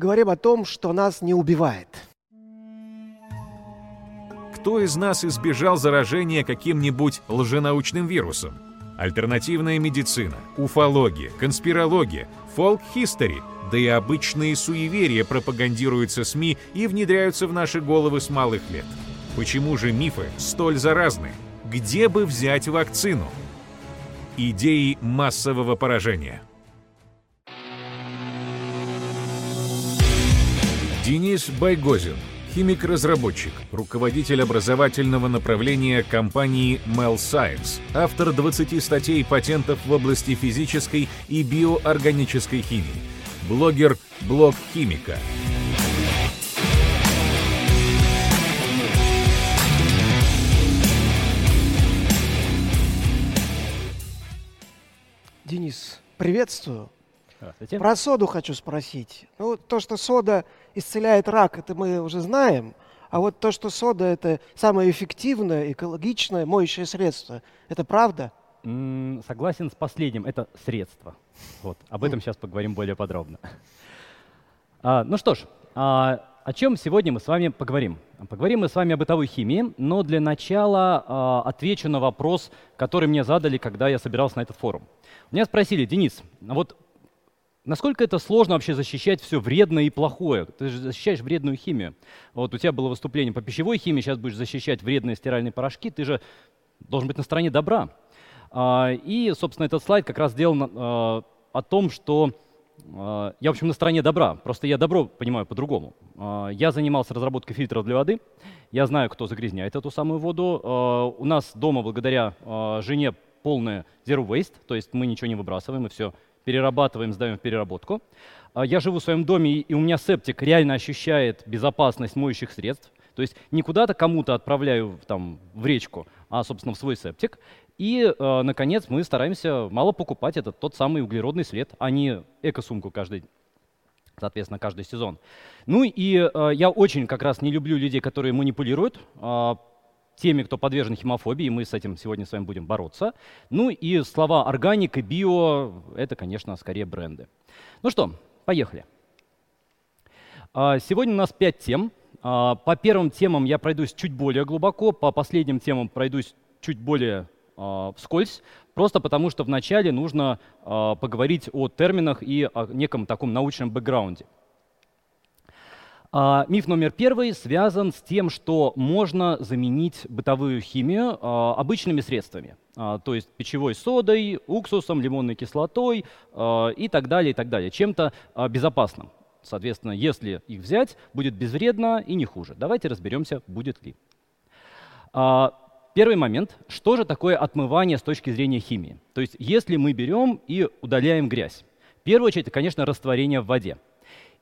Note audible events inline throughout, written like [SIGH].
поговорим о том, что нас не убивает. Кто из нас избежал заражения каким-нибудь лженаучным вирусом? Альтернативная медицина, уфология, конспирология, фолк-хистори, да и обычные суеверия пропагандируются СМИ и внедряются в наши головы с малых лет. Почему же мифы столь заразны? Где бы взять вакцину? Идеи массового поражения. Денис Байгозин, химик-разработчик, руководитель образовательного направления компании Mel Science, автор 20 статей патентов в области физической и биоорганической химии, блогер «Блог химика». Денис, приветствую. Про соду хочу спросить. Ну, то, что сода исцеляет рак, это мы уже знаем. А вот то, что сода это самое эффективное, экологичное моющее средство, это правда? согласен с последним. Это средство. Вот. Об этом сейчас поговорим более подробно. А, ну что ж, а, о чем сегодня мы с вами поговорим? Поговорим мы с вами о бытовой химии, но для начала а, отвечу на вопрос, который мне задали, когда я собирался на этот форум. Меня спросили, Денис, вот Насколько это сложно вообще защищать все вредное и плохое? Ты же защищаешь вредную химию. Вот у тебя было выступление по пищевой химии, сейчас будешь защищать вредные стиральные порошки. Ты же должен быть на стороне добра. А, и, собственно, этот слайд как раз сделан а, о том, что а, я, в общем, на стороне добра. Просто я добро понимаю по-другому. Я занимался разработкой фильтров для воды. Я знаю, кто загрязняет эту самую воду. У нас дома, благодаря жене, полная zero waste, то есть мы ничего не выбрасываем, мы все перерабатываем, сдаем в переработку. А, я живу в своем доме, и у меня септик реально ощущает безопасность моющих средств. То есть не куда-то кому-то отправляю там, в речку, а, собственно, в свой септик. И, э, наконец, мы стараемся мало покупать этот тот самый углеродный след, а не эко-сумку каждый соответственно, каждый сезон. Ну и э, я очень как раз не люблю людей, которые манипулируют. Э, теми, кто подвержен химофобии, мы с этим сегодня с вами будем бороться. Ну и слова органика, био — это, конечно, скорее бренды. Ну что, поехали. А, сегодня у нас пять тем. А, по первым темам я пройдусь чуть более глубоко, по последним темам пройдусь чуть более а, вскользь, просто потому что вначале нужно поговорить о терминах и о неком таком научном бэкграунде. А, миф номер первый связан с тем, что можно заменить бытовую химию а, обычными средствами, а, то есть пищевой содой, уксусом, лимонной кислотой и так далее, и так далее, чем-то безопасным. Соответственно, если их взять, будет безвредно и не хуже. Давайте разберемся, будет ли. Первый момент. Что же такое отмывание с точки зрения химии? То есть если мы берем и удаляем грязь. В первую очередь, это, конечно, растворение в воде.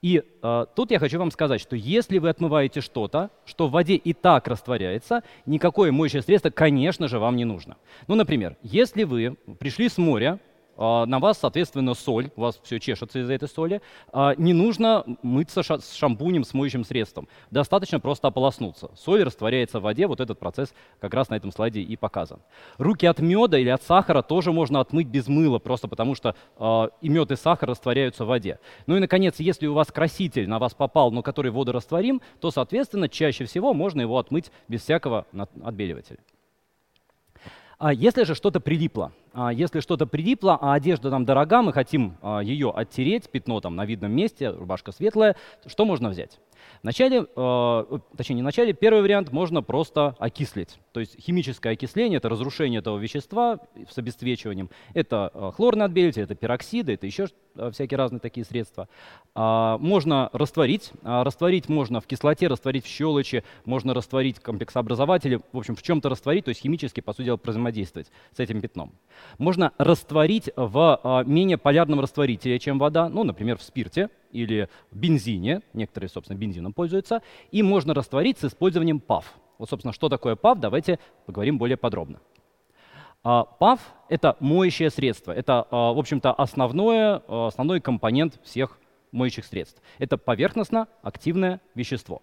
И э, тут я хочу вам сказать, что если вы отмываете что-то, что в воде и так растворяется, никакое моющее средство, конечно же, вам не нужно. Ну, например, если вы пришли с моря, на вас, соответственно, соль, у вас все чешется из-за этой соли. А, не нужно мыться с шампунем, с моющим средством. Достаточно просто ополоснуться. Соль растворяется в воде, вот этот процесс как раз на этом слайде и показан. Руки от меда или от сахара тоже можно отмыть без мыла, просто потому что а, и мед, и сахар растворяются в воде. Ну и, наконец, если у вас краситель на вас попал, но который водорастворим, то, соответственно, чаще всего можно его отмыть без всякого отбеливателя. А если же что-то прилипло, а если что-то прилипло, а одежда нам дорога, мы хотим а, ее оттереть, пятно там на видном месте, рубашка светлая, что можно взять? Вначале, э, точнее не в начале, первый вариант можно просто окислить. То есть химическое окисление — это разрушение этого вещества с обесцвечиванием. Это хлорный отбелитель, это пероксиды, это еще всякие разные такие средства. А, можно растворить. А, растворить можно в кислоте, растворить в щелочи, можно растворить комплексообразователи, в общем, в чем-то растворить, то есть химически, по сути дела, взаимодействовать с этим пятном. Можно растворить в а, менее полярном растворителе, чем вода, ну, например, в спирте, или бензине, некоторые, собственно, бензином пользуются, и можно растворить с использованием ПАВ. Вот, собственно, что такое ПАВ, давайте поговорим более подробно. А, ПАВ — это моющее средство, это, а, в общем-то, основное, основной компонент всех моющих средств. Это поверхностно-активное вещество.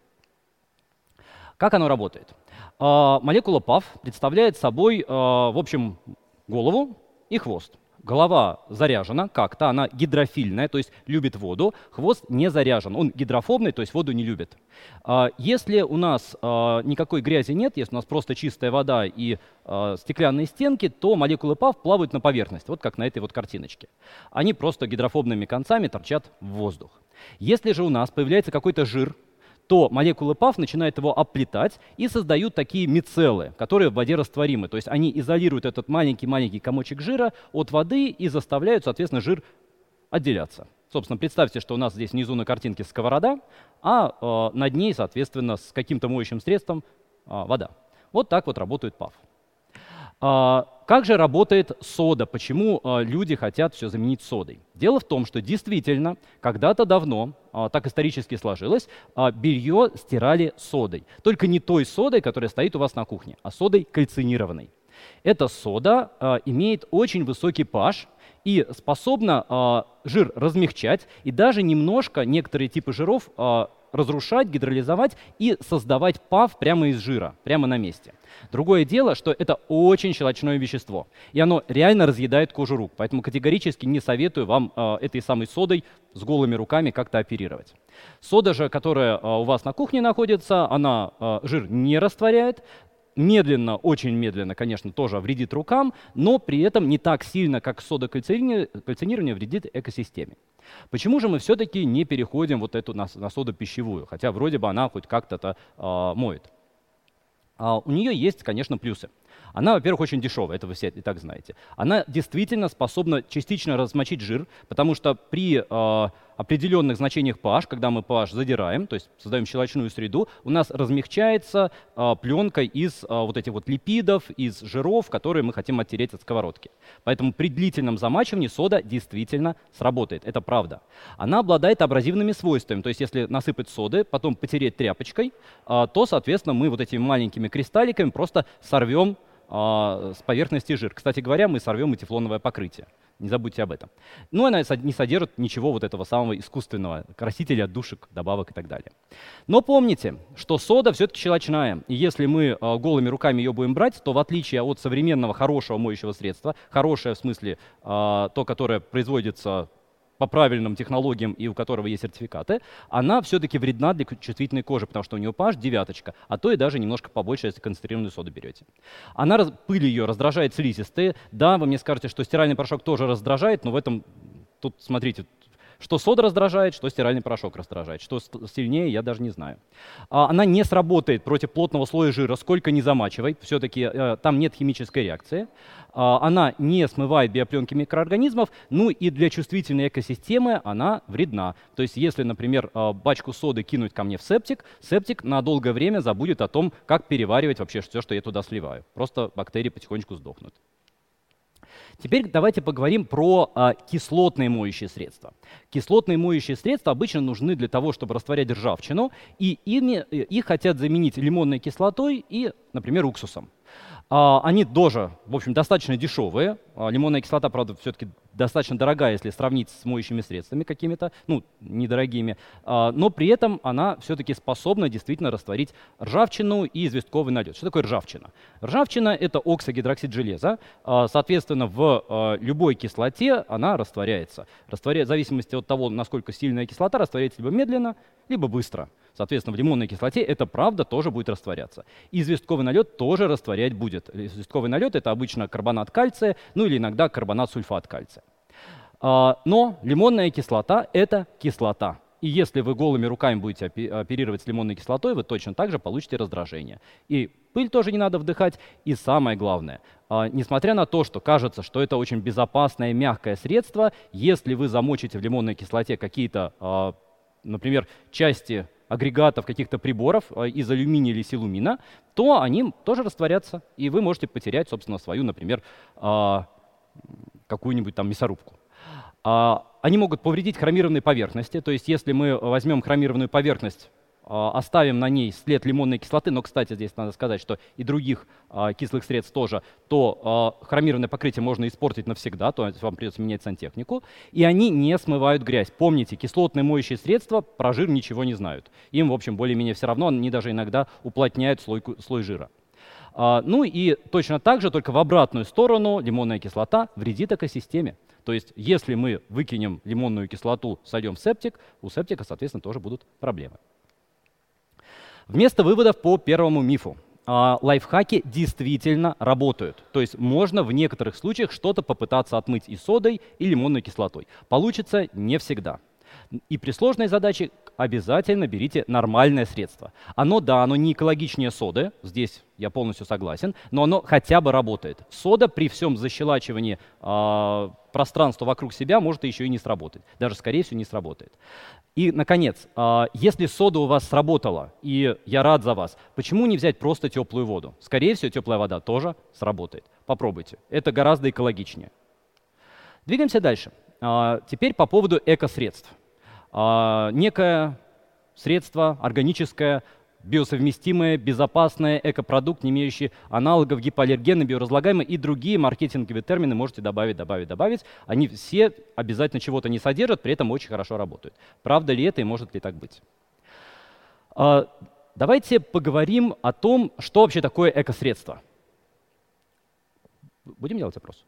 Как оно работает? Молекула ПАВ представляет собой, в общем, голову и хвост. голова заряжена как-то, она гидрофильная, то есть любит воду, хвост не заряжен, он гидрофобный, то есть воду не любит. А, если у нас а, никакой грязи нет, если у нас просто чистая вода и а, стеклянные стенки, то молекулы ПАВ плавают на поверхность, вот как на этой вот картиночке. Они просто гидрофобными концами торчат в воздух. Если же у нас появляется какой-то жир, то молекулы ПАВ начинают его оплетать и создают такие мицеллы, которые в воде растворимы. То есть они изолируют этот маленький-маленький комочек жира от воды и заставляют, соответственно, жир отделяться. Собственно, представьте, что у нас здесь внизу на картинке сковорода, а э, над ней, соответственно, с каким-то моющим средством э, вода. Вот так вот работает ПАВ. А, как же работает сода? Почему а, люди хотят все заменить содой? Дело в том, что действительно, когда-то давно, а, так исторически сложилось, белье стирали содой. Только не той содой, которая стоит у вас на кухне, а содой кальцинированной. Эта сода имеет очень высокий pH и способна жир размягчать, и даже немножко некоторые типы жиров разрушать, гидролизовать и создавать пав прямо из жира, прямо на месте. Другое дело, что это очень щелочное вещество, и оно реально разъедает кожу рук, поэтому категорически не советую вам э, этой самой содой с голыми руками как-то оперировать. Сода же, которая э, у вас на кухне находится, она э, жир не растворяет, медленно, очень медленно, конечно, тоже вредит рукам, но при этом не так сильно, как сода кальцинирования вредит экосистеме. Почему же мы все-таки не переходим вот эту на, на соду пищевую, хотя вроде бы она хоть как-то э, моет? А у нее есть, конечно, плюсы. Она, во-первых, очень дешевая, это вы все и так знаете. Она действительно способна частично размочить жир, потому что при э, определенных значениях pH, когда мы pH задираем, то есть создаем щелочную среду, у нас размягчается э, пленка из э, вот этих вот липидов, из жиров, которые мы хотим оттереть от сковородки. Поэтому при длительном замачивании сода действительно сработает. Это правда. Она обладает абразивными свойствами. То есть если насыпать соды, потом потереть тряпочкой, э, то, соответственно, мы вот этими маленькими кристалликами просто сорвем а, с поверхности жир. Кстати говоря, мы сорвем и тефлоновое покрытие. Не забудьте об этом. Но она не содержит ничего вот этого самого искусственного, красителя, душек, добавок и так далее. Но помните, что сода все-таки щелочная. И если мы а, голыми руками ее будем брать, то в отличие от современного хорошего моющего средства, хорошее в смысле а, то, которое производится по правильным технологиям и у которого есть сертификаты, она все-таки вредна для чувствительной кожи, потому что у нее pH девяточка, а то и даже немножко побольше, если концентрированную соду берете. Она, пыль ее раздражает слизистые. Да, вы мне скажете, что стиральный порошок тоже раздражает, но в этом, тут смотрите, что сода раздражает, что стиральный порошок раздражает. Что сильнее, я даже не знаю. А, она не сработает против плотного слоя жира, сколько не замачивай. Все-таки э, там нет химической реакции. А, она не смывает биопленки микроорганизмов. Ну и для чувствительной экосистемы она вредна. То есть если, например, а, бачку соды кинуть ко мне в септик, септик на долгое время забудет о том, как переваривать вообще все, что я туда сливаю. Просто бактерии потихонечку сдохнут. Теперь давайте поговорим про а, кислотные моющие средства. Кислотные моющие средства обычно нужны для того, чтобы растворять ржавчину, и ими, э, их хотят заменить лимонной кислотой и, например, уксусом. А, они тоже, в общем, достаточно дешевые. А, лимонная кислота, правда, все-таки достаточно дорогая, если сравнить с моющими средствами какими-то, ну, недорогими. А, но при этом она все-таки способна действительно растворить ржавчину и известковый налет. Что такое ржавчина? Ржавчина — это оксогидроксид железа. Соответственно, в любой кислоте она растворяется. Растворяет, в зависимости от того, насколько сильная кислота, растворяется либо медленно, либо быстро. Соответственно, в лимонной кислоте это правда тоже будет растворяться. И известковый налет тоже растворять будет. Известковый налет это обычно карбонат кальция, ну или иногда карбонат сульфат кальция. А, но лимонная кислота это кислота. И если вы голыми руками будете оперировать с лимонной кислотой, вы точно так же получите раздражение. И пыль тоже не надо вдыхать. И самое главное, а, несмотря на то, что кажется, что это очень безопасное мягкое средство, если вы замочите в лимонной кислоте какие-то, а, например, части агрегатов, каких-то приборов из алюминия или силумина, то они тоже растворятся, и вы можете потерять, собственно, свою, например, какую-нибудь там мясорубку. А, они могут повредить хромированные поверхности, то есть если мы возьмем хромированную поверхность а, оставим на ней след лимонной кислоты, но, кстати, здесь надо сказать, что и других а, кислых средств тоже, то хромированное покрытие можно испортить навсегда, то есть вам придется менять сантехнику, и они не смывают грязь. Помните, кислотные моющие средства про жир ничего не знают. Им, в общем, более-менее все равно, они даже иногда уплотняют слой, слой жира. Ну и точно так же, только в обратную сторону, лимонная кислота вредит экосистеме. То есть, если мы выкинем лимонную кислоту, сольем в септик, у септика, соответственно, тоже будут проблемы. Вместо выводов по первому мифу. А, лайфхаки действительно работают. То есть можно в некоторых случаях что-то попытаться отмыть и содой, и лимонной кислотой. Получится не всегда. И при сложной задаче обязательно берите нормальное средство. Оно, да, оно не экологичнее соды, здесь я полностью согласен, но оно хотя бы работает. Сода при всем защелачивании э, пространства вокруг себя может еще и не сработать. Даже, скорее всего, не сработает. И, наконец, э, если сода у вас сработала, и я рад за вас, почему не взять просто теплую воду? Скорее всего, теплая вода тоже сработает. Попробуйте. Это гораздо экологичнее. Двигаемся дальше. А, теперь по поводу экосредств. А, некое средство органическое, биосовместимое, безопасное, экопродукт, не имеющий аналогов, гипоаллергенный, биоразлагаемый и другие маркетинговые термины можете добавить, добавить, добавить. Они все обязательно чего-то не содержат, при этом очень хорошо работают. Правда ли это и может ли так быть? А, давайте поговорим о том, что вообще такое экосредство. Будем делать опрос?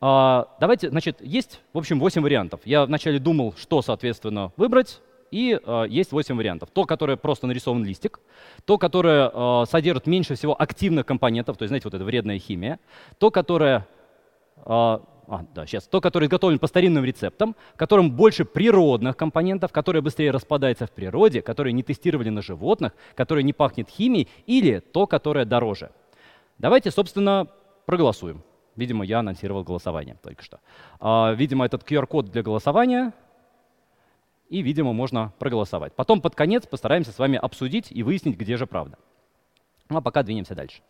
А, давайте, значит, есть, в общем, 8 вариантов. Я вначале думал, что, соответственно, выбрать, и э, есть 8 вариантов. То, которое просто нарисован листик, то, которое э, содержит меньше всего активных компонентов, то есть, знаете, вот это вредная химия, то, которое, э, а, да, сейчас, то, которое изготовлено по старинным рецептам, которым больше природных компонентов, которое быстрее распадается в природе, которые не тестировали на животных, которое не пахнет химией, или то, которое дороже. Давайте, собственно, проголосуем. Видимо, я анонсировал голосование только что. А, видимо, этот QR-код для голосования, и, видимо, можно проголосовать. Потом под конец постараемся с вами обсудить и выяснить, где же правда. Ну а пока двинемся дальше.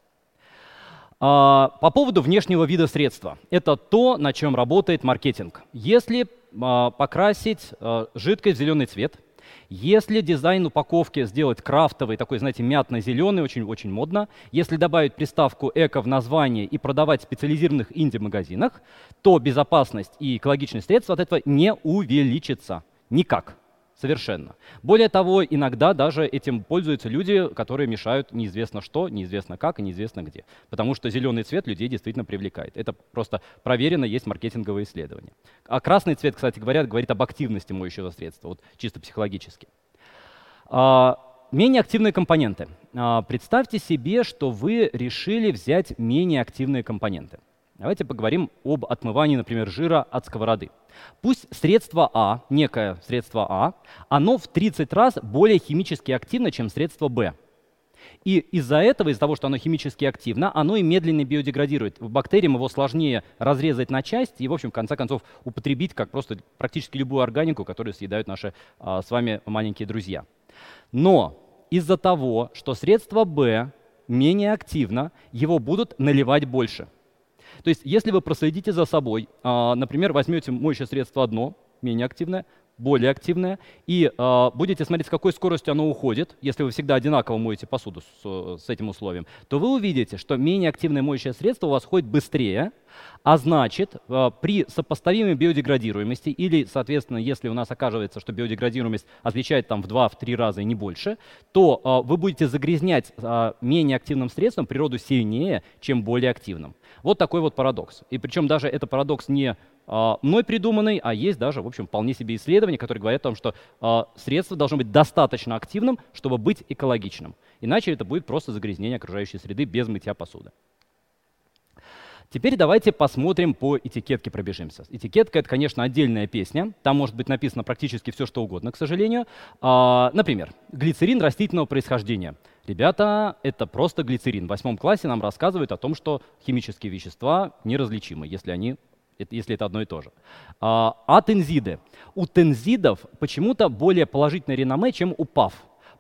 А, по поводу внешнего вида средства. Это то, на чем работает маркетинг. Если а, покрасить жидкость в зеленый цвет – если дизайн упаковки сделать крафтовый, такой, знаете, мятно-зеленый, очень-очень модно, если добавить приставку «эко» в название и продавать в специализированных инди-магазинах, то безопасность и экологичность средств от этого не увеличится. Никак. Совершенно. Более того, иногда даже этим пользуются люди, которые мешают неизвестно что, неизвестно как и неизвестно где. Потому что зеленый цвет людей действительно привлекает. Это просто проверено, есть маркетинговые исследования. А красный цвет, кстати говоря, говорит об активности моющего средства, вот чисто психологически. А, менее активные компоненты. А, представьте себе, что вы решили взять менее активные компоненты. Давайте поговорим об отмывании, например, жира от сковороды. Пусть средство А, некое средство А, оно в 30 раз более химически активно, чем средство Б. И из-за этого, из-за того, что оно химически активно, оно и медленно биодеградирует. Бактериям его сложнее разрезать на части и, в общем, в конце концов, употребить как просто практически любую органику, которую съедают наши а, с вами маленькие друзья. Но из-за того, что средство Б менее активно, его будут наливать больше – то есть если вы проследите за собой, а, например, возьмете моющее средство одно, менее активное, более активное, и э, будете смотреть, с какой скоростью оно уходит, если вы всегда одинаково моете посуду с, с этим условием, то вы увидите, что менее активное моющее средство у вас ходит быстрее, а значит, э, при сопоставимой биодеградируемости, или, соответственно, если у нас оказывается, что биодеградируемость отличает там в 2-3 раза и не больше, то э, вы будете загрязнять э, менее активным средством природу сильнее, чем более активным. Вот такой вот парадокс. И причем даже это парадокс не мной придуманный, а есть даже, в общем, вполне себе исследования, которые говорят о том, что а, средство должно быть достаточно активным, чтобы быть экологичным. Иначе это будет просто загрязнение окружающей среды без мытья посуды. Теперь давайте посмотрим по этикетке пробежимся. Этикетка — это, конечно, отдельная песня. Там может быть написано практически все, что угодно, к сожалению. А, например, глицерин растительного происхождения. Ребята, это просто глицерин. В восьмом классе нам рассказывают о том, что химические вещества неразличимы, если они если это одно и то же. А, тензиды. У тензидов почему-то более положительное реноме, чем у ПАВ.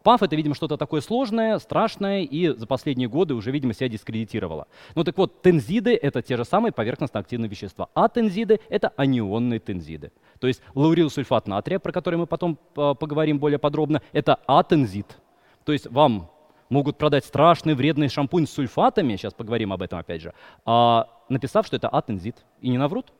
ПАВ это, видимо, что-то такое сложное, страшное, и за последние годы уже, видимо, себя дискредитировало. Ну так вот, тензиды — это те же самые поверхностно-активные вещества, а тензиды — это анионные тензиды. То есть лаурилсульфат натрия, про который мы потом а, поговорим более подробно, это атензид. То есть вам могут продать страшный вредный шампунь с сульфатами, сейчас поговорим об этом опять же, а, написав, что это атензит. И не наврут.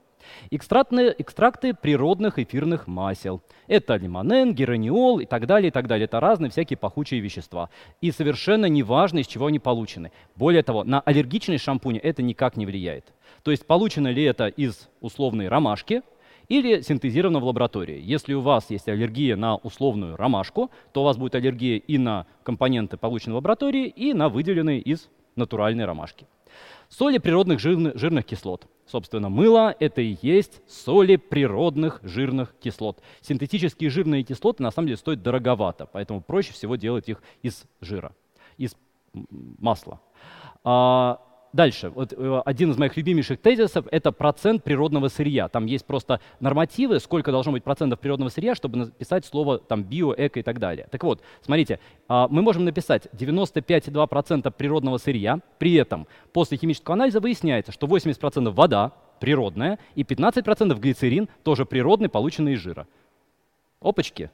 Экстрактные, экстракты природных эфирных масел. Это лимонен, гераниол и так далее, и так далее. Это разные всякие пахучие вещества. И совершенно неважно, из чего они получены. Более того, на аллергичные шампуни это никак не влияет. То есть получено ли это из условной ромашки, или синтезировано в лаборатории. Если у вас есть аллергия на условную ромашку, то у вас будет аллергия и на компоненты, полученные в лаборатории, и на выделенные из натуральной ромашки. Соли природных жирных, жирных кислот. Собственно, мыло — это и есть соли природных жирных кислот. Синтетические жирные кислоты на самом деле стоят дороговато, поэтому проще всего делать их из жира, из масла. А, Дальше. Вот э, один из моих любимейших тезисов — это процент природного сырья. Там есть просто нормативы, сколько должно быть процентов природного сырья, чтобы написать слово там био, эко и так далее. Так вот, смотрите, а, мы можем написать 95,2% природного сырья, при этом после химического анализа выясняется, что 80% вода природная и 15% глицерин тоже природный, полученный из жира. Опачки,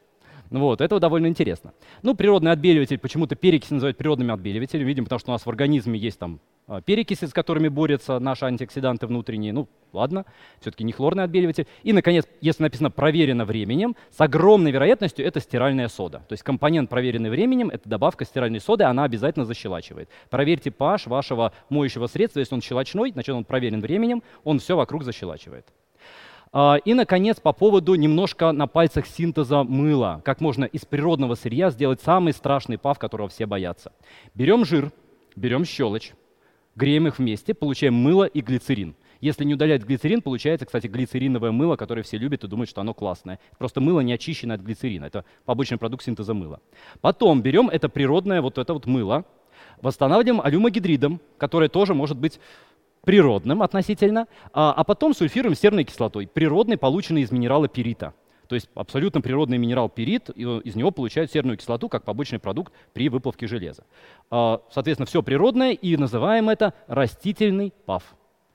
вот, это довольно интересно. Ну, природный отбеливатель, почему-то перекись называют природными отбеливателями, видимо, потому что у нас в организме есть там перекиси, с которыми борются наши антиоксиданты внутренние. Ну, ладно, все-таки не хлорный отбеливатель. И, наконец, если написано «проверено временем», с огромной вероятностью это стиральная сода. То есть компонент, проверенный временем, это добавка стиральной соды, она обязательно защелачивает. Проверьте pH вашего моющего средства, если он щелочной, значит, он проверен временем, он все вокруг защелачивает. А, и, наконец, по поводу немножко на пальцах синтеза мыла. Как можно из природного сырья сделать самый страшный пав, которого все боятся. Берем жир, берем щелочь, греем их вместе, получаем мыло и глицерин. Если не удалять глицерин, получается, кстати, глицериновое мыло, которое все любят и думают, что оно классное. Просто мыло не очищенное от глицерина. Это побочный продукт синтеза мыла. Потом берем это природное вот это вот мыло, восстанавливаем алюмогидридом, которое тоже может быть природным относительно, а, а потом сульфируем серной кислотой, природной, полученной из минерала перита. То есть абсолютно природный минерал перит, из него получают серную кислоту как побочный продукт при выплавке железа. А, соответственно, все природное, и называем это растительный пав.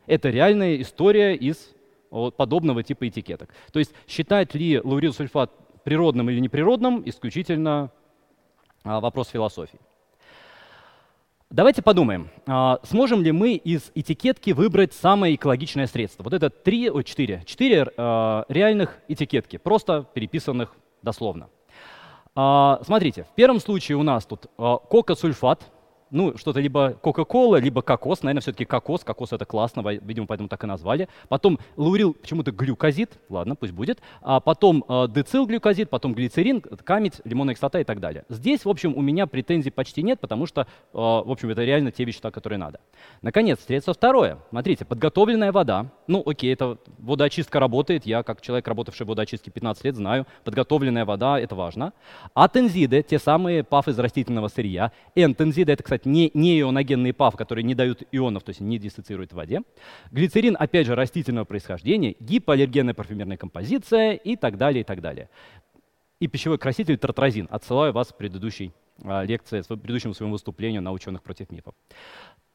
Это реальная история из подобного типа этикеток. То есть считать ли лаурилсульфат природным или неприродным, исключительно а, вопрос философии. Давайте подумаем, а, сможем ли мы из этикетки выбрать самое экологичное средство. Вот это три, о, четыре, четыре э, реальных этикетки, просто переписанных дословно. А, смотрите, в первом случае у нас тут кока-сульфат, ну, что-то либо Кока-Кола, либо кокос. Наверное, все-таки кокос. Кокос это классно, видимо, поэтому так и назвали. Потом лаурил почему-то глюкозид. Ладно, пусть будет. А потом э, децилглюкозид, потом глицерин, камедь, лимонная кислота и так далее. Здесь, в общем, у меня претензий почти нет, потому что, э, в общем, это реально те вещества, которые надо. Наконец, средство второе. Смотрите, подготовленная вода. Ну, окей, это водоочистка работает. Я, как человек, работавший в водоочистке 15 лет, знаю, подготовленная вода — это важно. Атензиды, те самые паф из растительного сырья. Энтензиды — это, кстати, кстати, не, не ионогенные ПАВ, которые не дают ионов, то есть не диссоциируют в воде. Глицерин, опять же, растительного происхождения, гипоаллергенная парфюмерная композиция и так далее, и так далее. И пищевой краситель тартразин. Отсылаю вас к предыдущей а, лекции, предыдущему своему выступлению на ученых против мифов.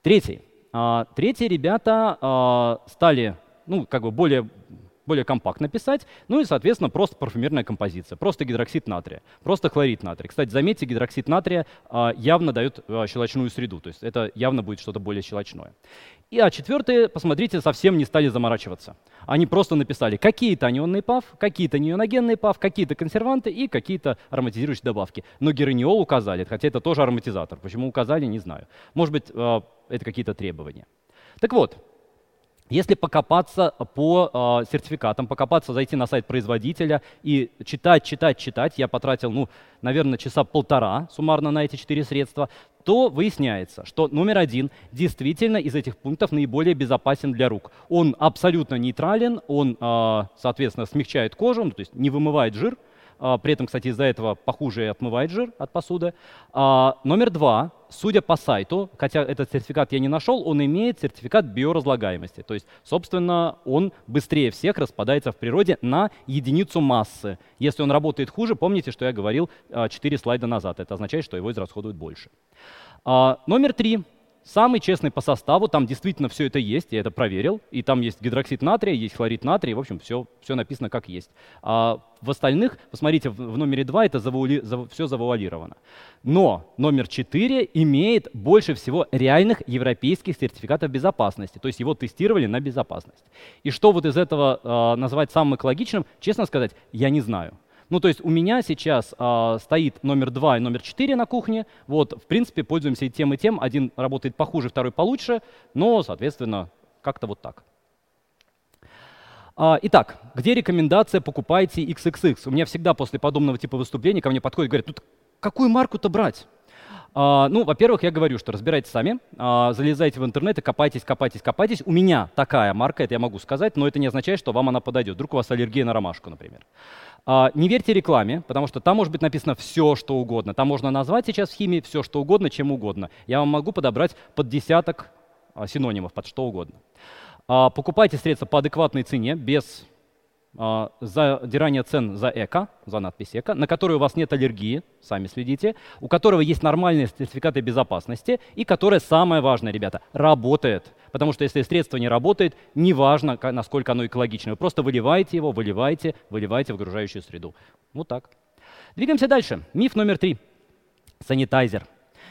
Третий. А, третьи ребята а, стали ну, как бы более более компактно писать. Ну и, соответственно, просто парфюмерная композиция, просто гидроксид натрия, просто хлорид натрия. Кстати, заметьте, гидроксид натрия а, явно дает а, щелочную среду, то есть это явно будет что-то более щелочное. И а четвертые, посмотрите, совсем не стали заморачиваться. Они просто написали какие-то анионные ПАВ, какие-то неоногенные ПАВ, какие-то консерванты и какие-то ароматизирующие добавки. Но гераниол указали, хотя это тоже ароматизатор. Почему указали, не знаю. Может быть, а, это какие-то требования. Так вот, если покопаться по э, сертификатам, покопаться, зайти на сайт производителя и читать, читать, читать, я потратил, ну, наверное, часа полтора суммарно на эти четыре средства, то выясняется, что номер один действительно из этих пунктов наиболее безопасен для рук. Он абсолютно нейтрален, он, э, соответственно, смягчает кожу, ну, то есть не вымывает жир, при этом, кстати, из-за этого похуже отмывает жир от посуды. А, номер два, судя по сайту, хотя этот сертификат я не нашел, он имеет сертификат биоразлагаемости. То есть, собственно, он быстрее всех распадается в природе на единицу массы. Если он работает хуже, помните, что я говорил 4 а, слайда назад. Это означает, что его израсходуют больше. Номер три. Самый честный по составу, там действительно все это есть, я это проверил. И там есть гидроксид натрия, есть хлорид натрия, в общем, все, все написано как есть. А в остальных, посмотрите, в, номере 2 это завуали, за, все завуалировано. Но номер 4 имеет больше всего реальных европейских сертификатов безопасности, то есть его тестировали на безопасность. И что вот из этого э, назвать самым экологичным, честно сказать, я не знаю. Ну, то есть у меня сейчас а, стоит номер 2 и номер 4 на кухне. Вот, в принципе, пользуемся и тем, и тем. Один работает похуже, второй получше, но, соответственно, как-то вот так. А, итак, где рекомендация «покупайте XXX»? У меня всегда после подобного типа выступления ко мне подходят и говорят, ну какую марку-то брать? Uh, ну, во-первых, я говорю, что разбирайтесь сами, uh, залезайте в интернет и копайтесь, копайтесь, копайтесь. У меня такая марка, это я могу сказать, но это не означает, что вам она подойдет. Вдруг у вас аллергия на ромашку, например. Uh, не верьте рекламе, потому что там может быть написано все, что угодно. Там можно назвать сейчас в химии все, что угодно, чем угодно. Я вам могу подобрать под десяток синонимов, под что угодно. Покупайте средства по адекватной цене, без а, задирание цен за эко, за надпись эко, на которой у вас нет аллергии, сами следите, у которого есть нормальные сертификаты безопасности и которое, самое важное, ребята, работает. Потому что если средство не работает, неважно, насколько оно экологичное, вы просто выливаете его, выливаете, выливаете в окружающую среду. Вот так. Двигаемся дальше. Миф номер три. Санитайзер.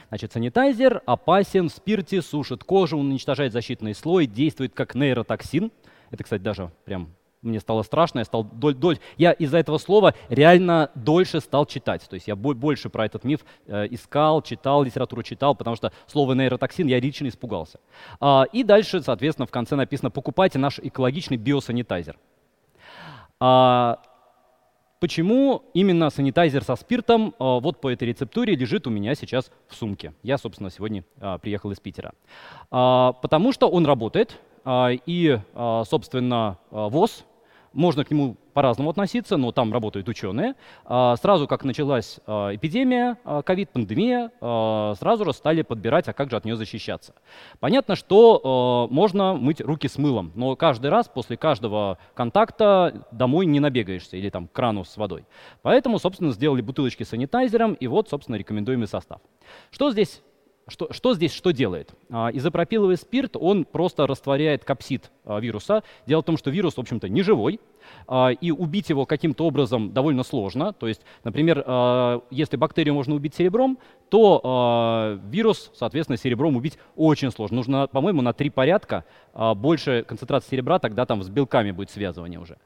Значит, санитайзер опасен в спирте, сушит кожу, он уничтожает защитный слой, действует как нейротоксин. Это, кстати, даже прям мне стало страшно, я стал доль, доль, я из-за этого слова реально дольше стал читать. То есть я больше про этот миф э, искал, читал, литературу читал, потому что слово нейротоксин я лично испугался. А, и дальше, соответственно, в конце написано «покупайте наш экологичный биосанитайзер». А, Почему именно санитайзер со спиртом а, вот по этой рецептуре лежит у меня сейчас в сумке? Я, собственно, сегодня приехал из Питера. Потому что он работает, и, собственно, ВОЗ, можно к нему по-разному относиться, но там работают ученые. А, сразу как началась а, эпидемия, а, ковид, пандемия, сразу же стали подбирать, а как же от нее защищаться. Понятно, что можно мыть руки с мылом, но каждый раз после каждого контакта домой не набегаешься или там к крану с водой. Поэтому, собственно, сделали бутылочки с санитайзером, и вот, собственно, рекомендуемый состав. Что здесь что, что здесь что делает? А, изопропиловый спирт, он просто растворяет капсид а, вируса. Дело в том, что вирус, в общем-то, не живой, а, и убить его каким-то образом довольно сложно. То есть, например, если бактерию можно убить серебром, то вирус, соответственно, серебром убить очень сложно. Нужно, по-моему, на три порядка больше концентрации серебра, тогда там с белками будет связывание уже.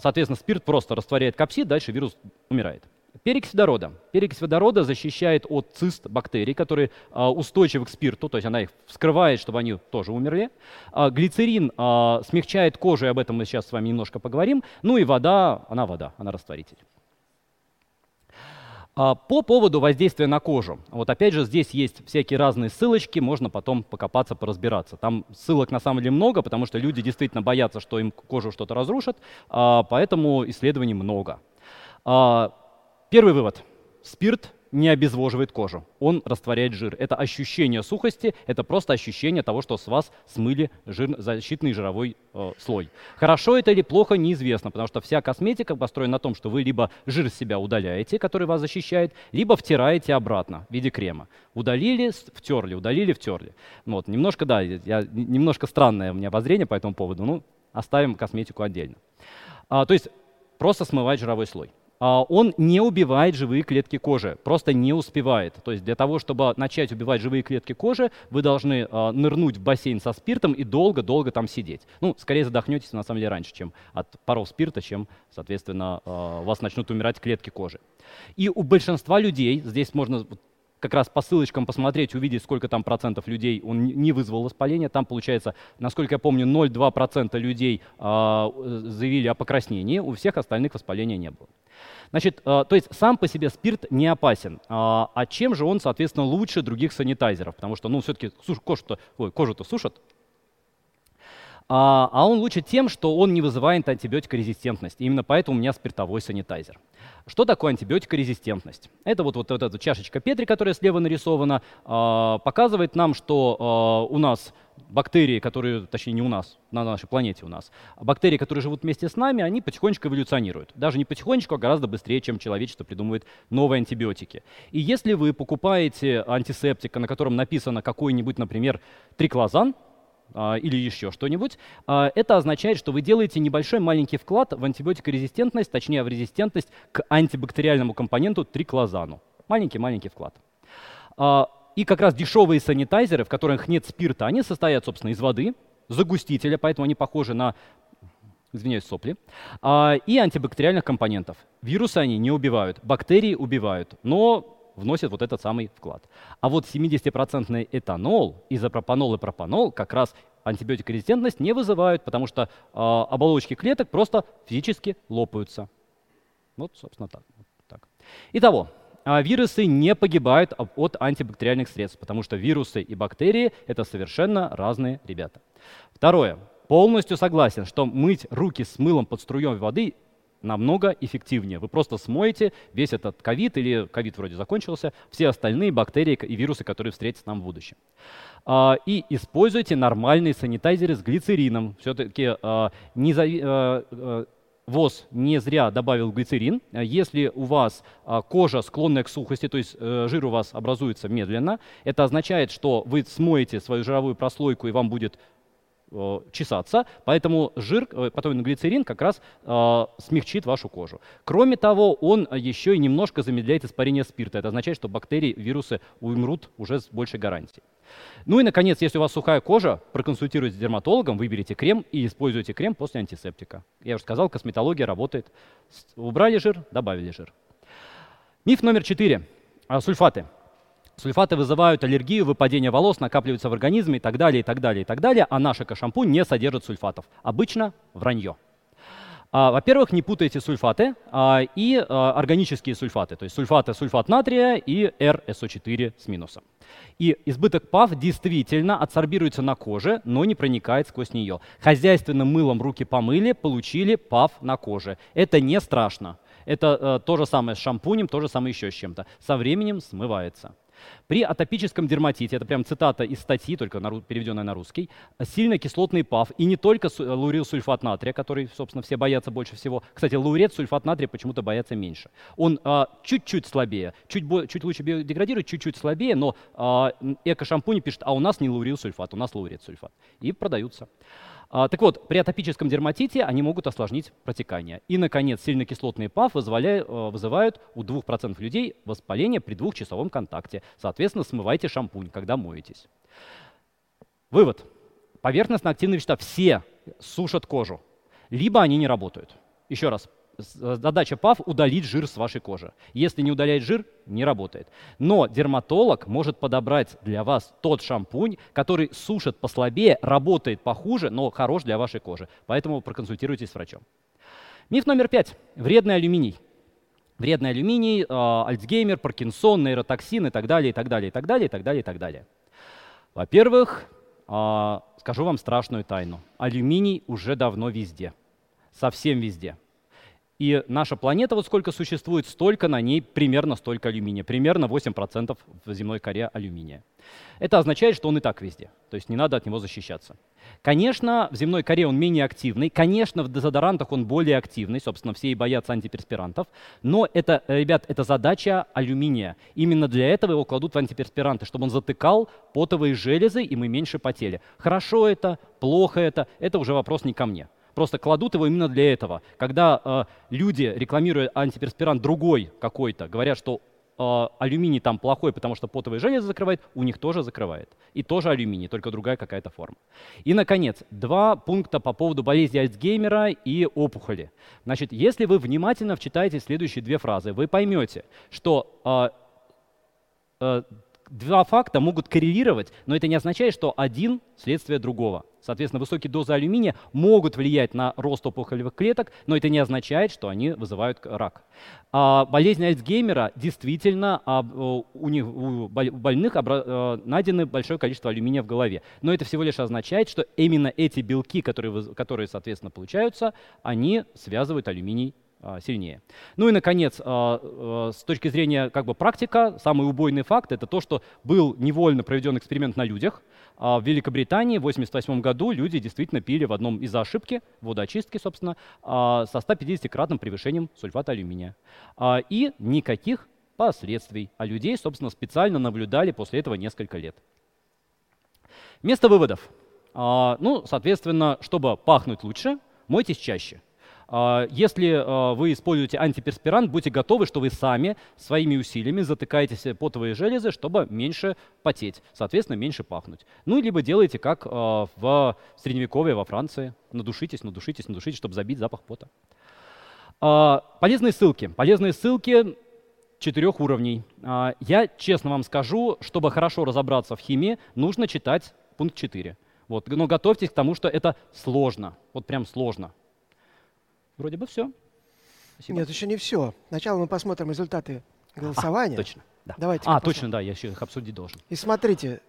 Соответственно, спирт просто растворяет капсид, дальше вирус умирает. Перекись водорода. Перекись водорода защищает от цист бактерий, которые а, устойчивы к спирту, то есть она их вскрывает, чтобы они тоже умерли. А, глицерин а, смягчает кожу, и об этом мы сейчас с вами немножко поговорим. Ну и вода, она вода, она растворитель. По поводу воздействия на кожу. Вот опять же, здесь есть всякие разные ссылочки, можно потом покопаться, поразбираться. Там ссылок на самом деле много, потому что люди действительно боятся, что им кожу что-то разрушат, поэтому исследований много. Первый вывод. Спирт не обезвоживает кожу, он растворяет жир. Это ощущение сухости, это просто ощущение того, что с вас смыли жир, защитный жировой э, слой. Хорошо это или плохо, неизвестно, потому что вся косметика построена на том, что вы либо жир с себя удаляете, который вас защищает, либо втираете обратно в виде крема. Удалили, втерли, удалили, втерли. Вот, немножко, да, я, немножко странное у меня обозрение по этому поводу, ну, оставим косметику отдельно. А, то есть просто смывать жировой слой. А, он не убивает живые клетки кожи, просто не успевает. То есть для того, чтобы начать убивать живые клетки кожи, вы должны а, нырнуть в бассейн со спиртом и долго-долго там сидеть. Ну, скорее задохнетесь на самом деле раньше, чем от паров спирта, чем, соответственно, а, у вас начнут умирать клетки кожи. И у большинства людей, здесь можно как раз по ссылочкам посмотреть, увидеть, сколько там процентов людей он не вызвал воспаления. Там получается, насколько я помню, 0,2% людей э, заявили о покраснении, у всех остальных воспаления не было. Значит, э, то есть сам по себе спирт не опасен. А, а чем же он, соответственно, лучше других санитайзеров? Потому что, ну, все-таки кожу-то, ой, кожу-то сушат. А, а он лучше тем, что он не вызывает антибиотикорезистентность. Именно поэтому у меня спиртовой санитайзер. Что такое антибиотикорезистентность? Это вот, вот, вот эта чашечка Петри, которая слева нарисована, э, показывает нам, что э, у нас бактерии, которые, точнее не у нас, на нашей планете у нас, бактерии, которые живут вместе с нами, они потихонечку эволюционируют. Даже не потихонечку, а гораздо быстрее, чем человечество придумывает новые антибиотики. И если вы покупаете антисептик, на котором написано какой-нибудь, например, триклозан, или еще что-нибудь, а, это означает, что вы делаете небольшой маленький вклад в антибиотикорезистентность, точнее в резистентность к антибактериальному компоненту триклозану. Маленький-маленький вклад. А, и как раз дешевые санитайзеры, в которых нет спирта, они состоят, собственно, из воды, загустителя, поэтому они похожи на извиняюсь, сопли, и антибактериальных компонентов. Вирусы они не убивают, бактерии убивают, но вносит вот этот самый вклад. А вот 70% этанол, изопропанол и пропанол как раз антибиотикорезистентность не вызывают, потому что э, оболочки клеток просто физически лопаются. Вот, собственно, так. Вот так. Итого, э, вирусы не погибают от антибактериальных средств, потому что вирусы и бактерии — это совершенно разные ребята. Второе. Полностью согласен, что мыть руки с мылом под струей воды намного эффективнее. Вы просто смоете весь этот ковид, или ковид вроде закончился, все остальные бактерии и вирусы, которые встретятся нам в будущем. А, и используйте нормальные санитайзеры с глицерином. Все-таки а, не а, ВОЗ не зря добавил глицерин. Если у вас кожа склонная к сухости, то есть э, жир у вас образуется медленно, это означает, что вы смоете свою жировую прослойку и вам будет чесаться, поэтому жир, э, потом глицерин как раз э, смягчит вашу кожу. Кроме того, он еще и немножко замедляет испарение спирта. Это означает, что бактерии, вирусы умрут уже с большей гарантией. Ну и, наконец, если у вас сухая кожа, проконсультируйтесь с дерматологом, выберите крем и используйте крем после антисептика. Я уже сказал, косметология работает. Убрали жир, добавили жир. Миф номер четыре. Сульфаты. Сульфаты вызывают аллергию, выпадение волос, накапливаются в организме и так далее, и так далее, и так далее, а наш эко-шампунь не содержит сульфатов. Обычно вранье. А, во-первых, не путайте сульфаты а, и а, органические сульфаты, то есть сульфаты, сульфат натрия и RSO4 с минусом. И избыток ПАВ действительно адсорбируется на коже, но не проникает сквозь нее. Хозяйственным мылом руки помыли, получили ПАВ на коже. Это не страшно. Это э, то же самое с шампунем, то же самое еще с чем-то. Со временем смывается. При атопическом дерматите, это прям цитата из статьи, только на, переведенная на русский, сильно кислотный ПАВ, и не только лаурил сульфат натрия, который, собственно, все боятся больше всего. Кстати, лаурет сульфат натрия почему-то боятся меньше. Он а, чуть-чуть слабее, чуть, чуть лучше биодеградирует, чуть-чуть слабее, но а, эко-шампунь пишет, а у нас не лаурил сульфат, у нас лаурет сульфат. И продаются. А, так вот, при атопическом дерматите они могут осложнить протекание. И, наконец, сильнокислотные ПАФ вызывали, э, вызывают у 2% людей воспаление при двухчасовом контакте. Соответственно, смывайте шампунь, когда моетесь. Вывод. Поверхностно-активные вещества все сушат кожу. Либо они не работают. Еще раз, задача ПАВ – удалить жир с вашей кожи. Если не удаляет жир, не работает. Но дерматолог может подобрать для вас тот шампунь, который сушит послабее, работает похуже, но хорош для вашей кожи. Поэтому проконсультируйтесь с врачом. Миф номер пять. Вредный алюминий. Вредный алюминий, э, Альцгеймер, Паркинсон, нейротоксин и так далее, и так далее, и так далее, и так далее, и так далее. Во-первых, э, скажу вам страшную тайну. Алюминий уже давно везде. Совсем везде. И наша планета, вот сколько существует, столько на ней примерно столько алюминия. Примерно 8% в земной коре алюминия. Это означает, что он и так везде. То есть не надо от него защищаться. Конечно, в земной коре он менее активный. Конечно, в дезодорантах он более активный. Собственно, все и боятся антиперспирантов. Но это, ребят, это задача алюминия. Именно для этого его кладут в антиперспиранты, чтобы он затыкал потовые железы, и мы меньше потели. Хорошо это, плохо это, это уже вопрос не ко мне. Просто кладут его именно для этого. Когда э, люди, рекламируя антиперспирант другой какой-то, говорят, что э, алюминий там плохой, потому что потовые железы закрывает, у них тоже закрывает. И тоже алюминий, только другая какая-то форма. И, наконец, два пункта по поводу болезни Альцгеймера и опухоли. Значит, если вы внимательно вчитаете следующие две фразы, вы поймете, что э, э, два факта могут коррелировать, но это не означает, что один следствие другого. Соответственно, высокие дозы алюминия могут влиять на рост опухолевых клеток, но это не означает, что они вызывают рак. А болезнь Альцгеймера действительно а, у, них, у больных обра- найдено большое количество алюминия в голове. Но это всего лишь означает, что именно эти белки, которые, которые соответственно, получаются, они связывают алюминий сильнее. Ну и, наконец, а, а, с точки зрения как бы, практика, самый убойный факт — это то, что был невольно проведен эксперимент на людях. В Великобритании в 1988 году люди действительно пили в одном из ошибки, водоочистки, собственно, со 150-кратным превышением сульфата алюминия. И никаких последствий. А людей, собственно, специально наблюдали после этого несколько лет. Место выводов. Ну, соответственно, чтобы пахнуть лучше, мойтесь чаще. А, если а, вы используете антиперспирант, будьте готовы, что вы сами своими усилиями затыкаете потовые железы, чтобы меньше потеть, соответственно, меньше пахнуть. Ну, либо делайте, как а, в Средневековье во Франции. Надушитесь, надушитесь, надушитесь, чтобы забить запах пота. Полезные ссылки. Полезные ссылки четырех уровней. Я честно вам скажу, чтобы хорошо разобраться в химии, нужно читать пункт 4. Вот. Но готовьтесь к тому, что это сложно. Вот прям сложно. Вроде бы все. Спасибо. Нет, еще не все. Сначала мы посмотрим результаты голосования. А, точно. Да. Давайте. А, точно, да, я еще их обсудить должен. И смотрите,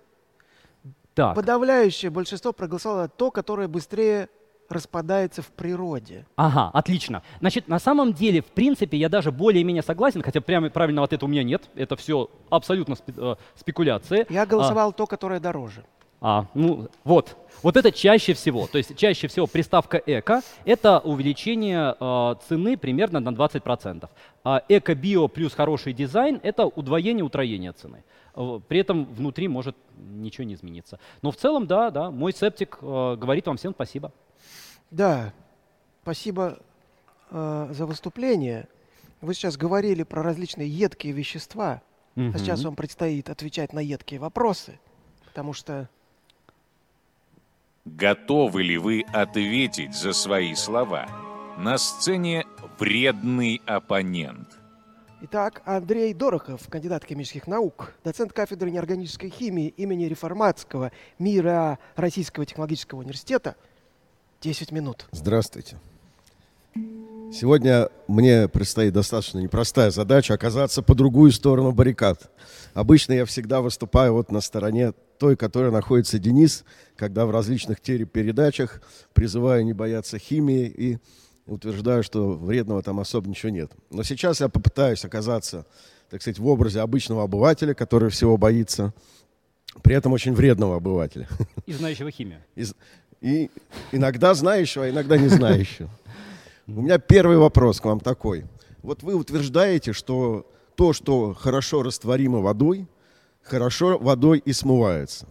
так. подавляющее большинство проголосовало то, которое быстрее распадается в природе. Ага, отлично. Значит, на самом деле, в принципе, я даже более-менее согласен, хотя прямо правильного ответа у меня нет. Это все абсолютно э, спекуляции. Я голосовал а. то, которое дороже. А, ну, вот. Вот это чаще всего. То есть чаще всего приставка «эко» — это увеличение э, цены примерно на 20%. А «эко-био» плюс хороший дизайн — это удвоение-утроение цены. При этом внутри может ничего не измениться. Но в целом, да, да, мой септик э, говорит вам всем спасибо. Да, спасибо э, за выступление. Вы сейчас говорили про различные едкие вещества, угу. а сейчас вам предстоит отвечать на едкие вопросы, потому что Готовы ли вы ответить за свои слова? На сцене вредный оппонент. Итак, Андрей Дорохов, кандидат химических наук, доцент кафедры неорганической химии имени Реформатского мира Российского технологического университета. 10 минут. Здравствуйте. Сегодня мне предстоит достаточно непростая задача оказаться по другую сторону баррикад. Обычно я всегда выступаю вот на стороне той, которой находится Денис, когда в различных телепередачах призываю не бояться химии и утверждаю, что вредного там особо ничего нет. Но сейчас я попытаюсь оказаться, так сказать, в образе обычного обывателя, который всего боится, при этом очень вредного обывателя. И знающего химию. И, и иногда знающего, а иногда не знающего. У меня первый вопрос к вам такой. Вот вы утверждаете, что то, что хорошо растворимо водой, хорошо водой и смывается.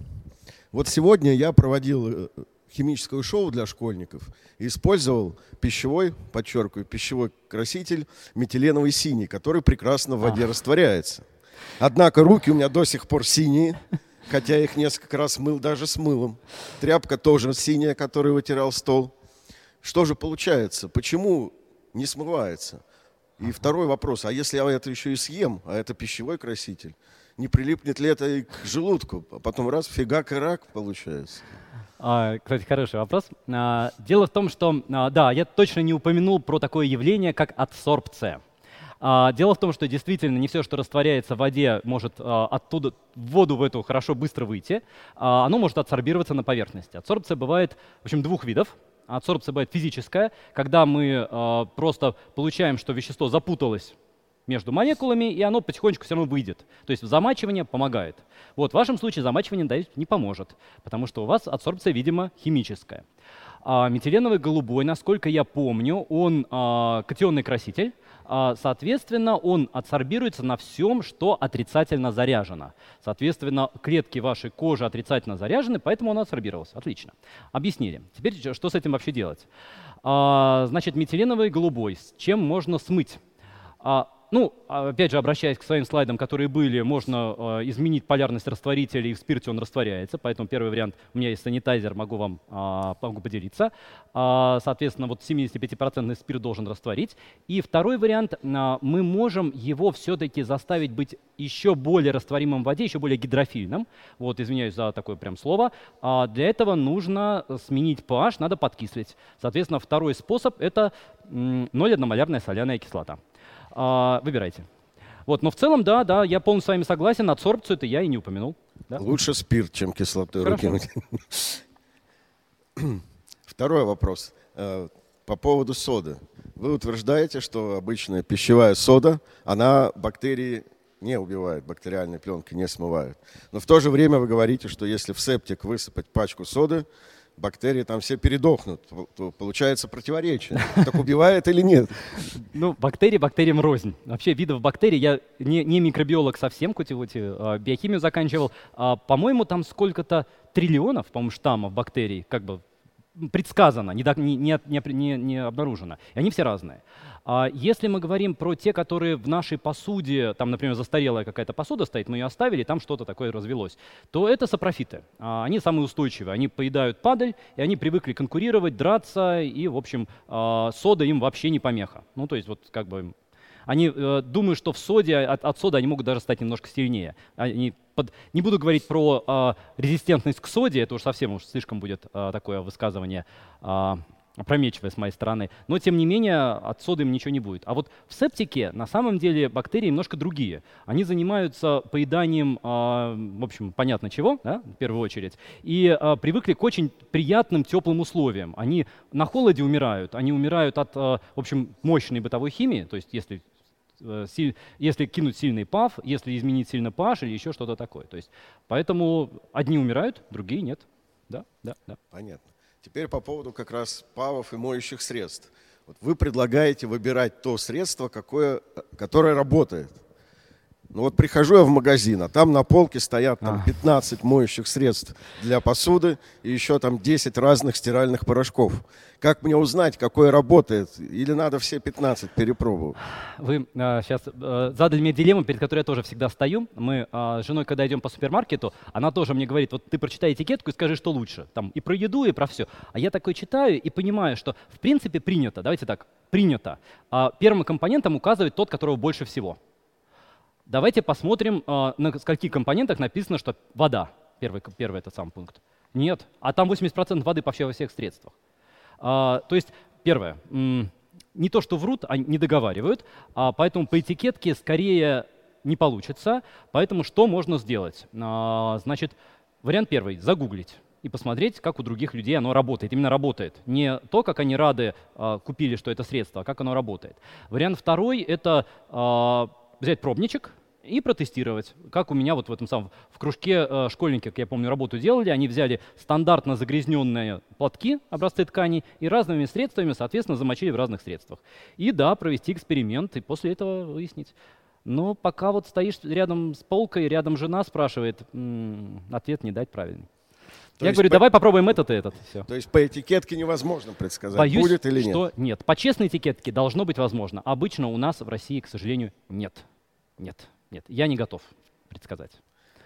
Вот сегодня я проводил э, химическое шоу для школьников и использовал пищевой, подчеркиваю, пищевой краситель метиленовый синий, который прекрасно в воде а. растворяется. Однако руки у меня до сих пор синие, хотя я их несколько раз мыл даже с мылом. Тряпка тоже синяя, которой вытирал стол. Что же получается? Почему не смывается? И второй вопрос, а если я это еще и съем, а это пищевой краситель, не прилипнет ли это и к желудку? А потом раз, фигак и рак получается. А, кстати, хороший вопрос. А, дело в том, что, а, да, я точно не упомянул про такое явление, как адсорбция. А, дело в том, что действительно не все, что растворяется в воде, может а, оттуда в воду в эту хорошо быстро выйти. А, оно может адсорбироваться на поверхности. Адсорбция бывает, в общем, двух видов. Адсорбция бывает физическая, когда мы э, просто получаем, что вещество запуталось между молекулами, и оно потихонечку все равно выйдет. То есть замачивание помогает. Вот в вашем случае замачивание не поможет, потому что у вас адсорбция, видимо, химическая. А метиленовый голубой, насколько я помню, он а, катионный краситель, соответственно, он адсорбируется на всем, что отрицательно заряжено. Соответственно, клетки вашей кожи отрицательно заряжены, поэтому он адсорбировался. Отлично. Объяснили. Теперь что с этим вообще делать? А, значит, метиленовый голубой. С чем можно смыть? А, ну, опять же, обращаясь к своим слайдам, которые были, можно а, изменить полярность растворителя, и в спирте он растворяется. Поэтому первый вариант, у меня есть санитайзер, могу вам а, могу поделиться. А, соответственно, вот 75% спирт должен растворить. И второй вариант, а, мы можем его все-таки заставить быть еще более растворимым в воде, еще более гидрофильным. Вот, извиняюсь за такое прям слово. А, для этого нужно сменить pH, надо подкислить. Соответственно, второй способ — это 0,1-малярная соляная кислота. А, выбирайте. Вот, но в целом, да, да, я полностью с вами согласен. Адсорбцию это я и не упомянул. Да? Лучше спирт, чем кислотой руки. [CLEARS THROAT] Второй вопрос. Э, по поводу соды. Вы утверждаете, что обычная пищевая сода, она бактерии не убивает, бактериальной пленкой не смывает. Но в то же время вы говорите, что если в септик высыпать пачку соды, бактерии там все передохнут. Получается противоречие. Так убивает или нет? Ну, бактерии бактериям рознь. Вообще видов бактерий, я не, не микробиолог совсем, хоть а, биохимию заканчивал. А, по-моему, там сколько-то триллионов, по-моему, штаммов бактерий, как бы предсказано, не, не, не, не обнаружено. И они все разные. А если мы говорим про те, которые в нашей посуде, там, например, застарелая какая-то посуда стоит, мы ее оставили, там что-то такое развелось, то это сапрофиты. А они самые устойчивые. Они поедают падаль, и они привыкли конкурировать, драться, и, в общем, а, сода им вообще не помеха. Ну, то есть вот как бы они э, думают, что в соде, от, от соды они могут даже стать немножко сильнее. Они под, не буду говорить про э, резистентность к соде, это уж совсем уж слишком будет э, такое высказывание. Э, опрометчивая с моей стороны. Но, тем не менее, от соды им ничего не будет. А вот в септике на самом деле бактерии немножко другие. Они занимаются поеданием, а, в общем, понятно чего, да, в первую очередь, и а, привыкли к очень приятным теплым условиям. Они на холоде умирают, они умирают от, а, в общем, мощной бытовой химии, то есть если э, если кинуть сильный пав, если изменить сильно pH или еще что-то такое. То есть, поэтому одни умирают, другие нет. Да, да, да. Понятно. Теперь по поводу как раз павов и моющих средств. Вот вы предлагаете выбирать то средство, какое, которое работает. Ну вот прихожу я в магазин, а там на полке стоят там, 15 моющих средств для посуды и еще там 10 разных стиральных порошков. Как мне узнать, какой работает? Или надо все 15 перепробовать? Вы э, сейчас э, задали мне дилемму, перед которой я тоже всегда стою. Мы э, с женой, когда идем по супермаркету, она тоже мне говорит, вот ты прочитай этикетку и скажи, что лучше. Там и про еду, и про все. А я такой читаю и понимаю, что в принципе принято, давайте так, принято. Э, первым компонентом указывать тот, которого больше всего. Давайте посмотрим, э, на скольких компонентах написано, что вода. Первый, первый этот сам пункт. Нет. А там 80% воды вообще во всех средствах. А, то есть, первое, не то, что врут, а не договаривают, а поэтому по этикетке скорее не получится. Поэтому что можно сделать? А, значит, вариант первый — загуглить и посмотреть, как у других людей оно работает. Именно работает. Не то, как они рады а, купили, что это средство, а как оно работает. Вариант второй — это взять пробничек, и протестировать. Как у меня вот в этом самом, в кружке э, школьники, как я помню, работу делали, они взяли стандартно загрязненные платки, образцы тканей, и разными средствами, соответственно, замочили в разных средствах. И да, провести эксперимент, и после этого выяснить. Но пока вот стоишь рядом с полкой, рядом жена спрашивает, м-м, ответ не дать правильный. То я говорю, по... давай попробуем этот и этот. Все. То есть по этикетке невозможно предсказать, Боюсь, будет или нет? что нет. По честной этикетке должно быть возможно. Обычно у нас в России, к сожалению, нет. Нет. Нет, я не готов предсказать.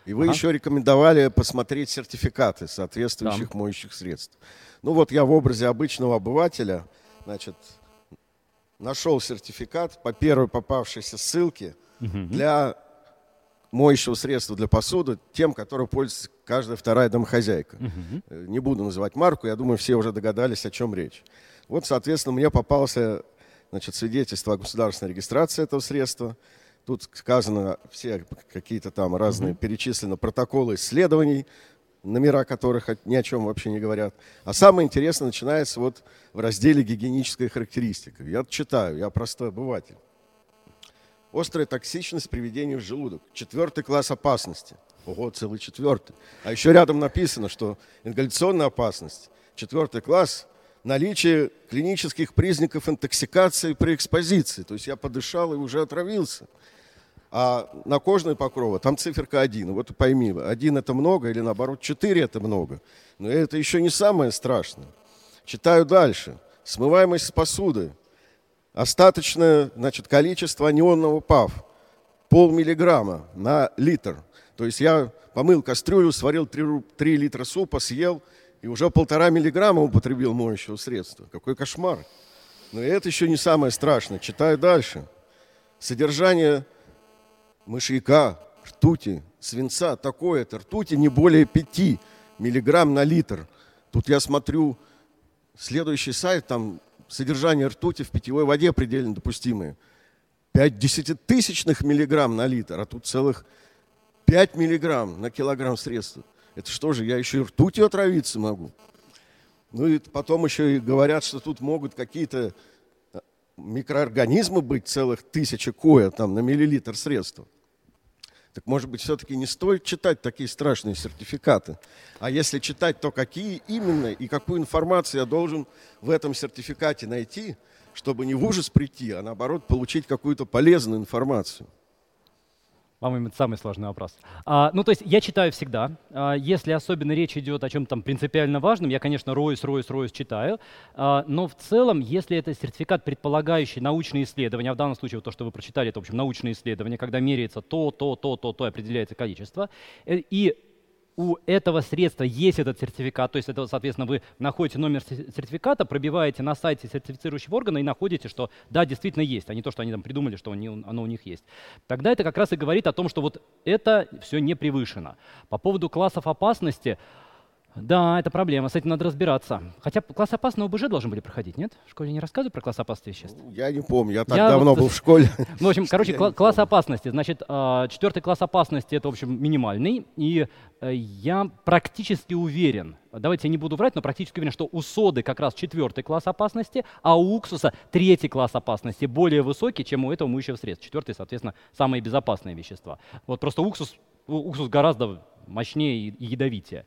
И вы ага. еще рекомендовали посмотреть сертификаты соответствующих да. моющих средств. Ну вот я в образе обычного обывателя, значит, нашел сертификат по первой попавшейся ссылке угу. для моющего средства для посуды тем, которым пользуется каждая вторая домохозяйка. Угу. Не буду называть марку, я думаю, все уже догадались, о чем речь. Вот, соответственно, мне попался значит, свидетельство о государственной регистрации этого средства – Тут сказано все какие-то там разные, mm-hmm. перечислены протоколы исследований, номера которых ни о чем вообще не говорят. А самое интересное начинается вот в разделе «Гигиеническая характеристика». Я читаю, я простой обыватель. Острая токсичность приведения в желудок. Четвертый класс опасности. Ого, целый четвертый. А еще рядом написано, что ингаляционная опасность. Четвертый класс – наличие клинических признаков интоксикации при экспозиции. То есть я подышал и уже отравился. А на кожные покровы там циферка 1. Вот пойми, один это много или наоборот 4 это много. Но это еще не самое страшное. Читаю дальше. Смываемость посуды. Остаточное значит, количество анионного ПАВ полмиллиграмма на литр. То есть я помыл кастрюлю, сварил 3, 3 литра супа, съел, и уже полтора миллиграмма употребил моющего средства. Какой кошмар. Но это еще не самое страшное. Читаю дальше. Содержание мышьяка, ртути, свинца такое-то. Ртути не более 5 миллиграмм на литр. Тут я смотрю следующий сайт, там содержание ртути в питьевой воде предельно допустимое. 5 десятитысячных миллиграмм на литр, а тут целых 5 миллиграмм на килограмм средства. Это что же, я еще и ртутью отравиться могу? Ну и потом еще и говорят, что тут могут какие-то э, микроорганизмы быть, целых тысяча коя там на миллилитр средства. Так может быть, все-таки не стоит читать такие страшные сертификаты. А если читать, то какие именно и какую информацию я должен в этом сертификате найти, чтобы не в ужас прийти, а наоборот получить какую-то полезную информацию. По-моему, самый сложный вопрос. А, ну, то есть я читаю всегда. А, если особенно речь идет о чем-то там принципиально важном, я, конечно, роюсь, роюсь, роюсь, читаю. А, но в целом, если это сертификат, предполагающий научные исследования, а в данном случае вот то, что вы прочитали, это, в общем, научные исследования, когда меряется то, то, то, то, то, определяется количество, э, и у этого средства есть этот сертификат, то есть это, соответственно, вы находите номер сертификата, пробиваете на сайте сертифицирующего органа и находите, что да, действительно есть, а не то, что они там придумали, что оно у них есть. Тогда это как раз и говорит о том, что вот это все не превышено. По поводу классов опасности, да, это проблема, с этим надо разбираться. Хотя класс опасного ОБЖ должен были проходить, нет? В школе не рассказывают про класс опасности веществ? Я не помню, я так я давно вот, был в школе. [LAUGHS] Ну, в общем, [LAUGHS] короче, кла- класс опасности. Значит, а, четвертый класс опасности — это, в общем, минимальный. И э, я практически уверен, давайте я не буду врать, но практически уверен, что у соды как раз четвертый класс опасности, а у уксуса третий класс опасности, более высокий, чем у этого моющего средства. Четвертый, соответственно, самые безопасные вещества. Вот просто уксус, уксус гораздо мощнее и ядовитее.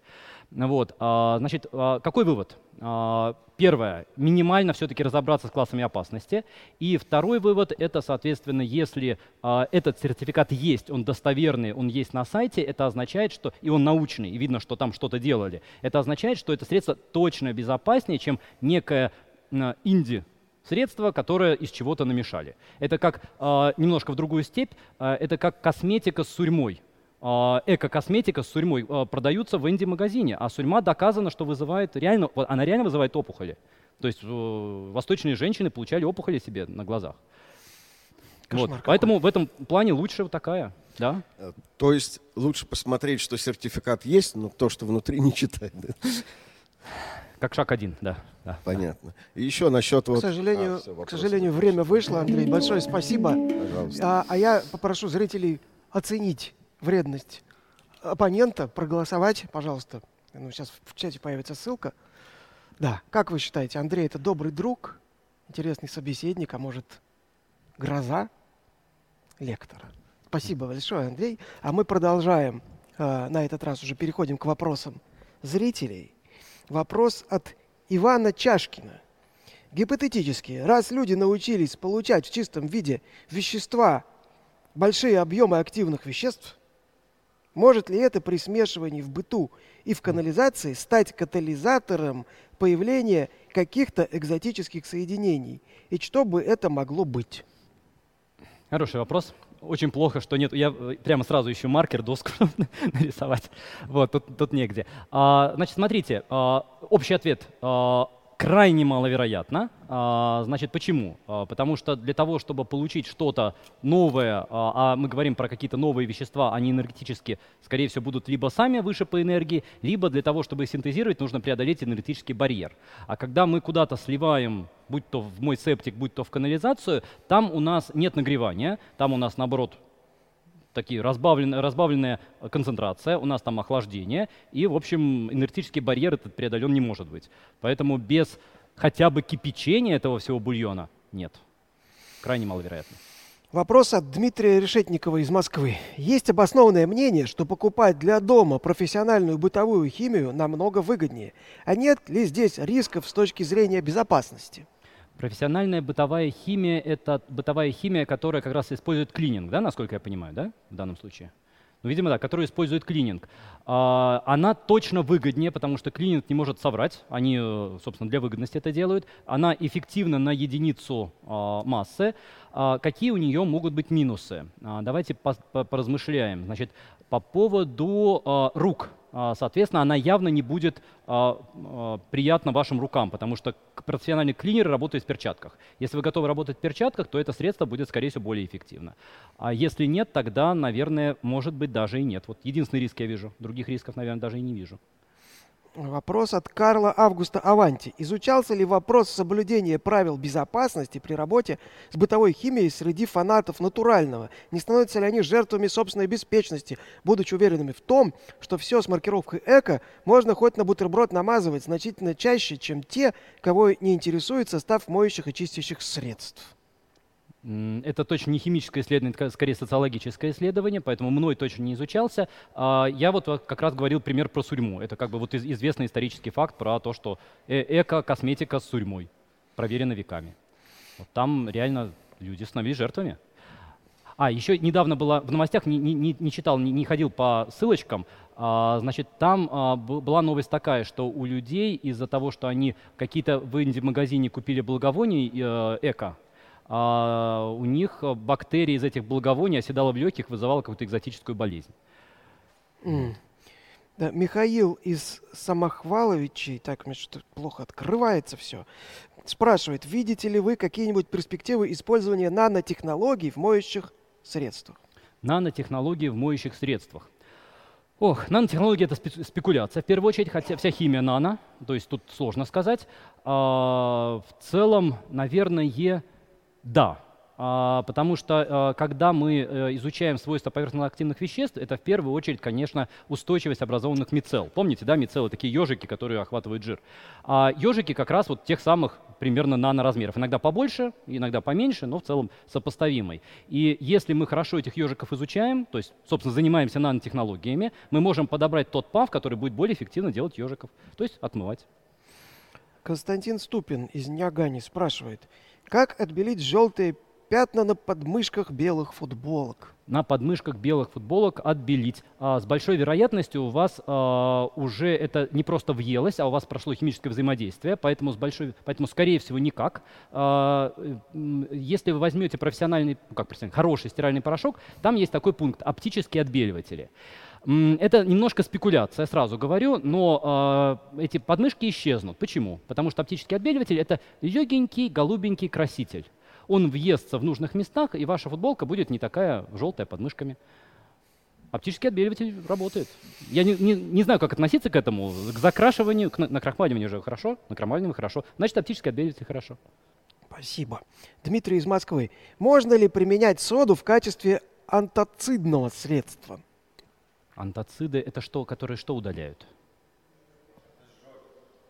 Вот, а, значит, а, какой вывод? А, первое, минимально все-таки разобраться с классами опасности. И второй вывод – это, соответственно, если этот сертификат есть, он достоверный, он есть на сайте, это означает, что и он научный, и видно, что там что-то делали. Это означает, что это средство точно безопаснее, чем некое инди средство, которое из чего-то намешали. Это как немножко в другую степь, это как косметика с сурьмой. А, эко-косметика с сурьмой а, продаются в инди-магазине, а сурьма доказано, что вызывает реально, она реально вызывает опухоли. То есть э, восточные женщины получали опухоли себе на глазах. вот. Поэтому в этом плане лучше вот такая. Да? Э, то есть лучше посмотреть, что сертификат есть, но то, что внутри, [LAUGHS] не читать. Да? Как шаг один, да. да Понятно. И еще насчет вот... К сожалению, а, все, к сожалению время вышло, Андрей. Большое спасибо. Пожалуйста. А, а я попрошу зрителей оценить вредность оппонента, проголосовать, пожалуйста. Ну, сейчас в чате появится ссылка. Да, как вы считаете, Андрей это добрый друг, интересный собеседник, а может гроза лектора? Спасибо большое, Андрей. А мы продолжаем. Э, на этот раз уже переходим к вопросам зрителей. Вопрос от Ивана Чашкина. Гипотетически, раз люди научились получать в чистом виде вещества, большие объемы активных веществ – может ли это при смешивании в быту и в канализации стать катализатором появления каких-то экзотических соединений? И что бы это могло быть? Хороший вопрос. Очень плохо, что нет. Я э, прямо сразу ищу маркер, доску [LAUGHS] нарисовать. Вот, тут, тут негде. А, значит, смотрите, а, общий ответ. А, крайне маловероятно. А, значит, почему? А, потому что для того, чтобы получить что-то новое, а, а мы говорим про какие-то новые вещества, они энергетически, скорее всего, будут либо сами выше по энергии, либо для того, чтобы синтезировать, нужно преодолеть энергетический барьер. А когда мы куда-то сливаем, будь то в мой септик, будь то в канализацию, там у нас нет нагревания, там у нас, наоборот, такие разбавленная, разбавленная концентрация, у нас там охлаждение, и, в общем, энергетический барьер этот преодолен не может быть. Поэтому без хотя бы кипячения этого всего бульона нет. Крайне маловероятно. Вопрос от Дмитрия Решетникова из Москвы. Есть обоснованное мнение, что покупать для дома профессиональную бытовую химию намного выгоднее. А нет ли здесь рисков с точки зрения безопасности? Профессиональная бытовая химия – это бытовая химия, которая как раз использует клининг, да, насколько я понимаю, да, в данном случае? Ну, видимо, да, которая использует клининг. А, она точно выгоднее, потому что клининг не может соврать. Они, э, собственно, для выгодности это делают. Она эффективна на единицу а, массы. А, какие у нее могут быть минусы? Давайте поразмышляем. Значит, по поводу рук. Соответственно, она явно не будет приятна вашим рукам, потому что профессиональный клинер работает в перчатках. Если вы готовы работать в перчатках, то это средство будет, скорее всего, более эффективно. А если нет, тогда, наверное, может быть, даже и нет. Вот единственный риск я вижу. Других рисков, наверное, даже и не вижу. Вопрос от Карла Августа Аванти. Изучался ли вопрос соблюдения правил безопасности при работе с бытовой химией среди фанатов натурального? Не становятся ли они жертвами собственной беспечности, будучи уверенными в том, что все с маркировкой «эко» можно хоть на бутерброд намазывать значительно чаще, чем те, кого не интересует состав моющих и чистящих средств? Это точно не химическое исследование, скорее социологическое исследование, поэтому мной точно не изучался. А, я вот как раз говорил пример про сурьму. Это как бы вот известный исторический факт про то, что э, эко-косметика с сурьмой, проверена веками. Вот там реально люди становились жертвами. А, еще недавно было в новостях, не, не, не читал, не, не ходил по ссылочкам, а, значит, там а, была новость такая, что у людей из-за того, что они какие-то в инди-магазине купили благовоний э, эко, а у них бактерии из этих благовоний оседала в легких, вызывала какую-то экзотическую болезнь. Mm. Да, Михаил из Самохваловичей, так, мне что-то плохо открывается все, спрашивает, видите ли вы какие-нибудь перспективы использования нанотехнологий в моющих средствах? Нанотехнологии в моющих средствах. Ох, нанотехнологии — это спекуляция. В первую очередь, хотя вся химия нано, то есть тут сложно сказать. А, в целом, наверное, да, а, потому что а, когда мы э, изучаем свойства поверхностно-активных веществ, это в первую очередь, конечно, устойчивость образованных мицел. Помните, да, мицелы такие ежики, которые охватывают жир. А ежики как раз вот тех самых примерно наноразмеров. Иногда побольше, иногда поменьше, но в целом сопоставимый. И если мы хорошо этих ежиков изучаем, то есть, собственно, занимаемся нанотехнологиями, мы можем подобрать тот пав, который будет более эффективно делать ежиков, то есть отмывать. Константин Ступин из Нягани спрашивает – как отбелить желтые пятна на подмышках белых футболок? На подмышках белых футболок отбелить. А, с большой вероятностью у вас а, уже это не просто въелось, а у вас прошло химическое взаимодействие, поэтому, с большой, поэтому скорее всего никак. А, если вы возьмете профессиональный, как профессиональный, хороший стиральный порошок, там есть такой пункт – оптические отбеливатели. Это немножко спекуляция, сразу говорю, но э, эти подмышки исчезнут. Почему? Потому что оптический отбеливатель — это легенький голубенький краситель. Он въестся в нужных местах, и ваша футболка будет не такая желтая подмышками. Оптический отбеливатель работает. Я не, не, не знаю, как относиться к этому. К закрашиванию, к накрахмаливанию уже хорошо, накрахмаливанию хорошо. Значит, оптический отбеливатель хорошо. Спасибо. Дмитрий из Москвы. Можно ли применять соду в качестве антоцидного средства? Антоциды — это что, которые что удаляют?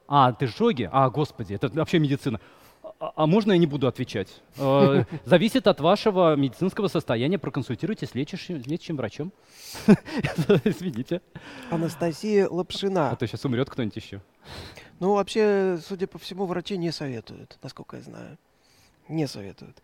А, ты жоги? А, господи, это вообще медицина. А, а можно я не буду отвечать? Э, [LAUGHS] зависит от вашего медицинского состояния. Проконсультируйтесь с лечащим, лечащим врачом. [LAUGHS] Извините. Анастасия Лапшина. А то сейчас умрет кто-нибудь еще. Ну, вообще, судя по всему, врачи не советуют, насколько я знаю. Не советуют.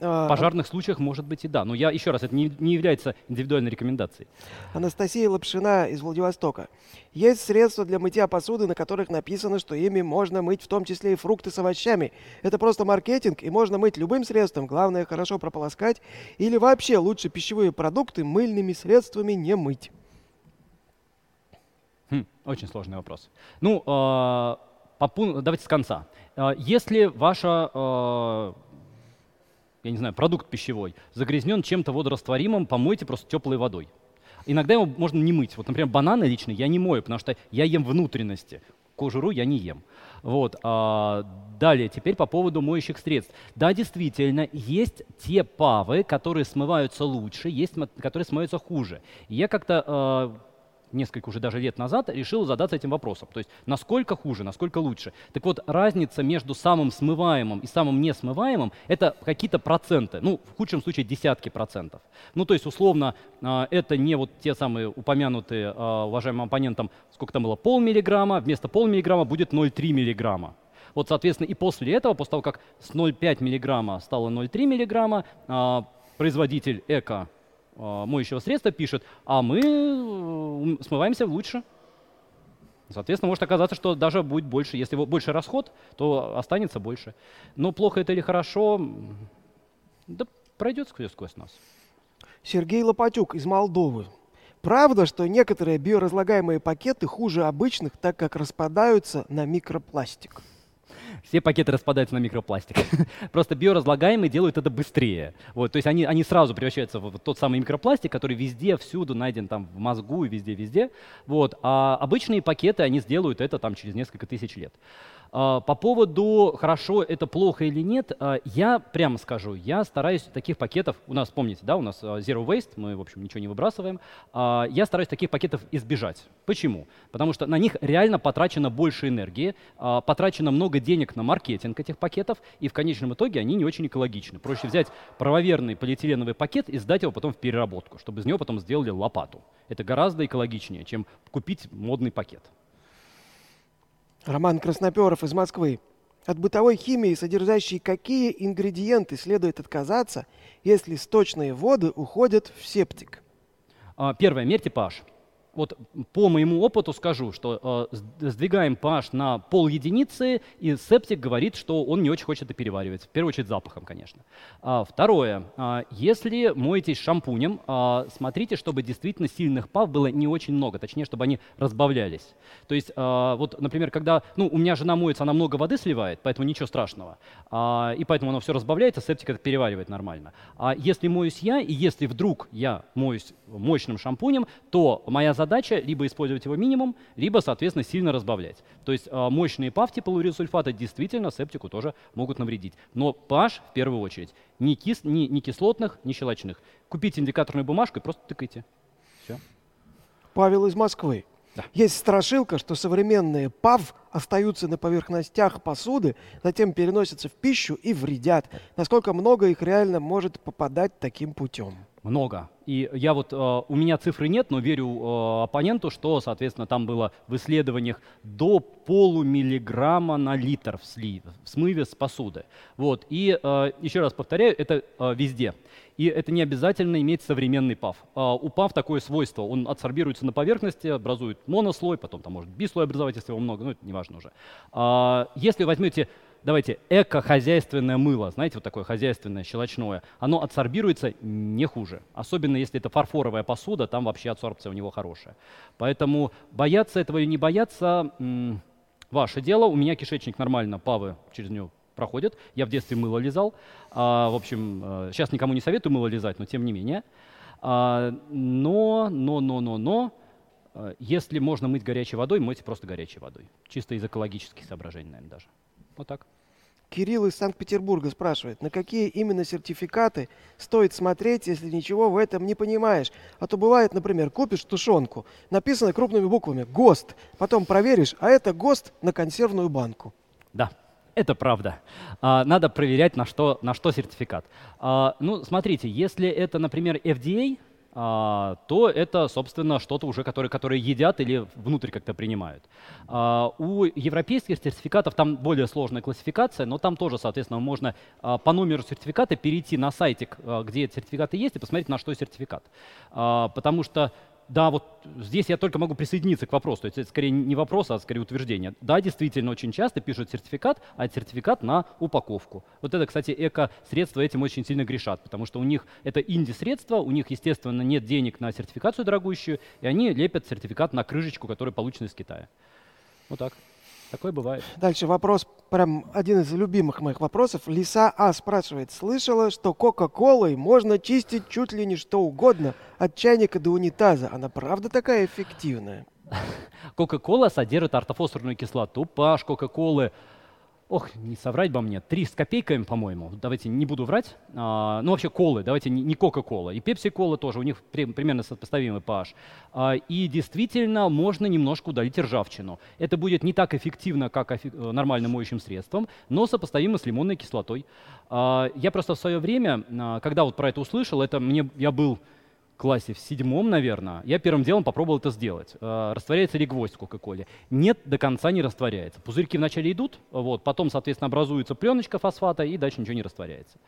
А, в пожарных случаях может быть и да. Но я еще раз, это не, не является индивидуальной рекомендацией. Анастасия Лапшина из Владивостока. Есть средства для мытья посуды, на которых написано, что ими можно мыть в том числе и фрукты с овощами. Это просто маркетинг, и можно мыть любым средством. Главное хорошо прополоскать. Или вообще лучше пищевые продукты мыльными средствами не мыть. Хм, очень сложный вопрос. Ну, э, по, давайте с конца. Если ваша я не знаю, продукт пищевой, загрязнен чем-то водорастворимым, помойте просто теплой водой. Иногда его можно не мыть. Вот, например, бананы лично я не мою, потому что я ем внутренности. Кожуру я не ем. Вот. А, далее, теперь по поводу моющих средств. Да, действительно, есть те павы, которые смываются лучше, есть, которые смываются хуже. я как-то а, несколько уже даже лет назад решил задаться этим вопросом. То есть насколько хуже, насколько лучше. Так вот, разница между самым смываемым и самым несмываемым – это какие-то проценты. Ну, в худшем случае десятки процентов. Ну, то есть, условно, а, это не вот те самые упомянутые а, уважаемым оппонентом, сколько там было, полмиллиграмма, вместо полмиллиграмма будет 0,3 миллиграмма. Вот, соответственно, и после этого, после того, как с 0,5 миллиграмма стало 0,3 миллиграмма, а, производитель эко моющего средства пишет, а мы э, смываемся лучше. Соответственно, может оказаться, что даже будет больше. Если больше расход, то останется больше. Но плохо это или хорошо, да пройдет сквозь, сквозь нас. Сергей Лопатюк из Молдовы. Правда, что некоторые биоразлагаемые пакеты хуже обычных, так как распадаются на микропластик? Все пакеты распадаются на микропластик. [LAUGHS] Просто биоразлагаемые делают это быстрее. Вот, то есть они, они сразу превращаются в тот самый микропластик, который везде, всюду найден там в мозгу и везде-везде. Вот. А обычные пакеты, они сделают это там через несколько тысяч лет. А, по поводу хорошо это плохо или нет, а, я прямо скажу, я стараюсь таких пакетов, у нас, помните, да, у нас а, Zero Waste, мы, в общем, ничего не выбрасываем, я стараюсь таких пакетов избежать. Почему? Потому что на них реально потрачено больше энергии, потрачено много денег на маркетинг этих пакетов, и в конечном итоге они не очень экологичны. Проще взять правоверный полиэтиленовый пакет и сдать его потом в переработку, чтобы из него потом сделали лопату. Это гораздо экологичнее, чем купить модный пакет. Роман Красноперов из Москвы. От бытовой химии, содержащей какие ингредиенты следует отказаться, если сточные воды уходят в септик? А, первое, мерьте pH вот по моему опыту скажу, что э, сдвигаем pH на пол единицы, и септик говорит, что он не очень хочет это переваривать. В первую очередь запахом, конечно. А, второе. А, если моетесь шампунем, а, смотрите, чтобы действительно сильных пав было не очень много, точнее, чтобы они разбавлялись. То есть, а, вот, например, когда, ну, у меня жена моется, она много воды сливает, поэтому ничего страшного. А, и поэтому оно все разбавляется, септик это переваривает нормально. А если моюсь я, и если вдруг я моюсь мощным шампунем, то моя задача задача либо использовать его минимум, либо, соответственно, сильно разбавлять. То есть э, мощные PAF типа лурисульфата действительно септику тоже могут навредить. Но PH в первую очередь. Ни, кис, ни, ни кислотных, ни щелочных. Купите индикаторную бумажку и просто тыкайте. Все. Павел из Москвы. Да. Есть страшилка, что современные ПАВ остаются на поверхностях посуды, затем переносятся в пищу и вредят. Насколько много их реально может попадать таким путем? Много. И я вот, э, у меня цифры нет, но верю э, оппоненту, что, соответственно, там было в исследованиях до полумиллиграмма на литр в, слив, в смыве с посуды. Вот. И э, еще раз повторяю, это везде. И это не обязательно иметь современный ПАВ. У ПАВ такое свойство, он адсорбируется на поверхности, образует монослой, потом там может бислой образовать, если его много, ну это неважно уже. А, если возьмете давайте, эко-хозяйственное мыло, знаете, вот такое хозяйственное, щелочное, оно адсорбируется не хуже. Особенно если это фарфоровая посуда, там вообще адсорбция у него хорошая. Поэтому бояться этого или не бояться, ваше дело. У меня кишечник нормально, павы через него проходят. Я в детстве мыло лизал. А, в общем, сейчас э, никому не советую мыло лизать, но тем не менее. А, но, но, но, но, но, э, если можно мыть горячей водой, мойте просто горячей водой. Чисто из экологических соображений, наверное, даже. Вот так. Кирилл из Санкт-Петербурга спрашивает, на какие именно сертификаты стоит смотреть, если ничего в этом не понимаешь. А то бывает, например, купишь тушенку, написано крупными буквами «ГОСТ», потом проверишь, а это ГОСТ на консервную банку. Да, это правда. А, надо проверять, на что, на что сертификат. А, ну, смотрите, если это, например, FDA, то это, собственно, что-то уже, которое, которое едят или внутрь как-то принимают. А, у европейских сертификатов там более сложная классификация, но там тоже, соответственно, можно а, по номеру сертификата перейти на сайтик, где эти сертификаты есть, и посмотреть, на что сертификат. Потому что да, вот здесь я только могу присоединиться к вопросу. То есть это скорее не вопрос, а скорее утверждение. Да, действительно, очень часто пишут сертификат, а сертификат на упаковку. Вот это, кстати, эко-средства этим очень сильно грешат, потому что у них это инди-средства, у них, естественно, нет денег на сертификацию дорогущую, и они лепят сертификат на крышечку, которая получена из Китая. Вот так. Такое бывает. Дальше вопрос, прям один из любимых моих вопросов. Лиса А спрашивает, слышала, что Кока-Колой можно чистить чуть ли не что угодно, от чайника до унитаза. Она правда такая эффективная? [LAUGHS] Кока-кола содержит ортофосфорную кислоту. Паш Кока-колы ох, не соврать бы мне, три с копейками, по-моему, давайте не буду врать, а, ну вообще колы, давайте не Кока-кола, и Пепси-кола тоже, у них при, примерно сопоставимый pH. А, и действительно можно немножко удалить ржавчину. Это будет не так эффективно, как эффек э, нормальным моющим средством, но сопоставимо с лимонной кислотой. А, я просто в свое время, а, когда вот про это услышал, это мне, я был классе в седьмом, наверное, я первым делом попробовал это сделать. Э, растворяется ли гвоздь в Кока-Коле? Нет, до конца не растворяется. Пузырьки вначале идут, вот, потом, соответственно, образуется пленочка фосфата, и дальше ничего не растворяется.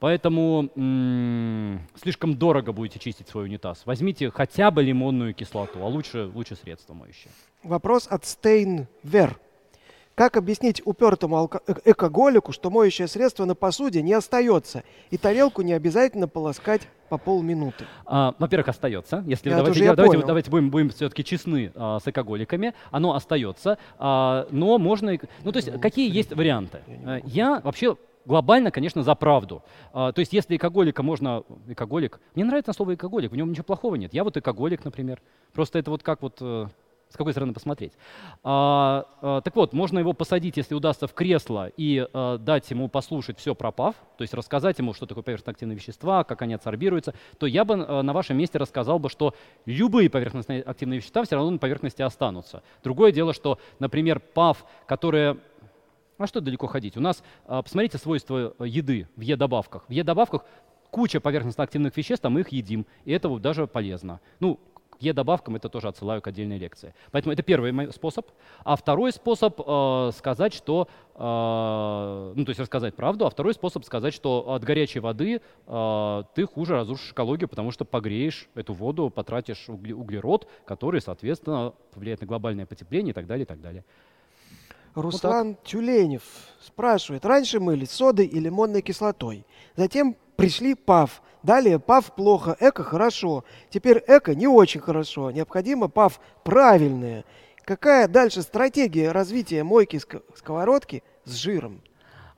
Поэтому м- слишком дорого будете чистить свой унитаз. Возьмите хотя бы лимонную кислоту, а лучше, лучше средство моющее. Вопрос от Стейн Вер. Как объяснить упертому э- экоголику, что моющее средство на посуде не остается, и тарелку не обязательно полоскать по полминуты? А, во-первых, остается. Если Я давайте, я давайте, понял. давайте будем, будем все-таки честны а, с экоголиками, оно остается, а, но можно. Ну, то есть, какие есть варианты? А, Я вообще глобально, конечно, за правду. А, то есть, если экоголика можно... Экоголик... Мне нравится слово экоголик, в нем ничего плохого нет. Я вот экоголик, например. Просто это вот как вот... с какой стороны посмотреть. А, а, так вот, можно его посадить, если удастся, в кресло и а, дать ему послушать все про ПАВ, то есть рассказать ему, что такое поверхностно-активные вещества, как они адсорбируются, то я бы а, на вашем месте рассказал бы, что любые поверхностно-активные вещества все равно на поверхности останутся. Другое дело, что, например, ПАВ, которые а что далеко ходить? У нас, а, посмотрите свойства э, еды в Е-добавках. В Е-добавках куча поверхностно-активных веществ, а мы их едим, и это даже полезно. Ну, Е-добавкам это тоже отсылаю к отдельной лекции. Поэтому это первый способ. А второй способ э, сказать, что, э, ну, то есть рассказать правду, а второй способ сказать, что от горячей воды э, ты хуже разрушишь экологию, потому что погреешь эту воду, потратишь угле- углерод, который, соответственно, повлияет на глобальное потепление и так далее, и так далее. Руслан Тюленев спрашивает. Раньше мылись содой и лимонной кислотой. Затем пришли ПАВ. Далее ПАВ плохо, эко хорошо. Теперь эко не очень хорошо. Необходимо ПАВ правильное. Какая дальше стратегия развития мойки ск- сковородки с жиром?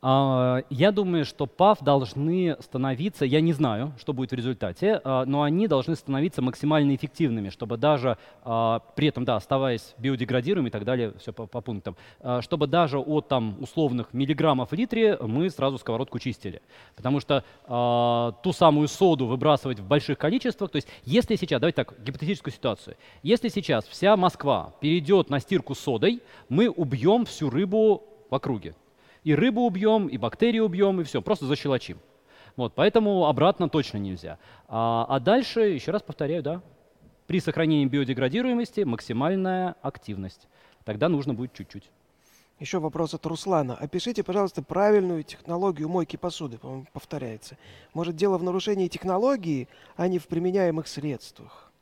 А, Я думаю, что ПАВ должны становиться, я не знаю, что будет в результате, а, но они должны становиться максимально эффективными, чтобы даже а, при этом, да, оставаясь биодеградируемыми и так далее, все по, по пунктам, чтобы даже от там условных миллиграммов в литре мы сразу сковородку чистили. Потому что ту самую соду выбрасывать в больших количествах, то есть если сейчас, давайте так, гипотетическую ситуацию, если сейчас вся Москва перейдет на стирку содой, мы убьем всю рыбу в округе. И рыбу убьем, и бактерии убьем, и все, просто защелочим. Вот, поэтому обратно точно нельзя. А, а дальше, еще раз повторяю, да, при сохранении биодеградируемости максимальная активность. Тогда нужно будет чуть-чуть. Еще вопрос от Руслана. Опишите, пожалуйста, правильную технологию мойки посуды. По-моему, повторяется. Может, дело в нарушении технологии, а не в применяемых средствах?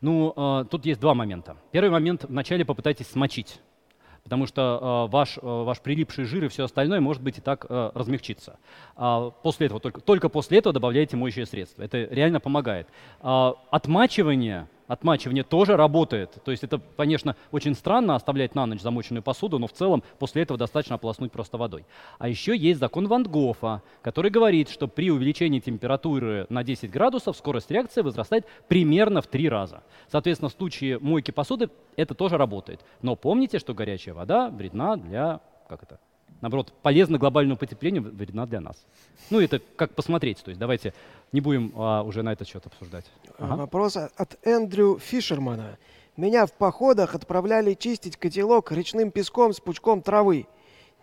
Ну, э, тут есть два момента. Первый момент, вначале попытайтесь смочить. Потому что э, ваш, э, ваш прилипший жир и все остальное может быть и так э, размягчиться. А после этого, только, только после этого добавляйте моющее средство. Это реально помогает. А, отмачивание, отмачивание тоже работает. То есть это, конечно, очень странно оставлять на ночь замоченную посуду, но в целом после этого достаточно ополоснуть просто водой. А еще есть закон Ван Гофа, который говорит, что при увеличении температуры на 10 градусов скорость реакции возрастает примерно в 3 раза. Соответственно, в случае мойки посуды это тоже работает. Но помните, что горячая вода вредна для, как это, наоборот, полезна глобальному потеплению, вредна для нас. Ну, это как посмотреть. То есть давайте не будем а, уже на этот счет обсуждать. Ага. Вопрос от Эндрю Фишермана. Меня в походах отправляли чистить котелок речным песком с пучком травы.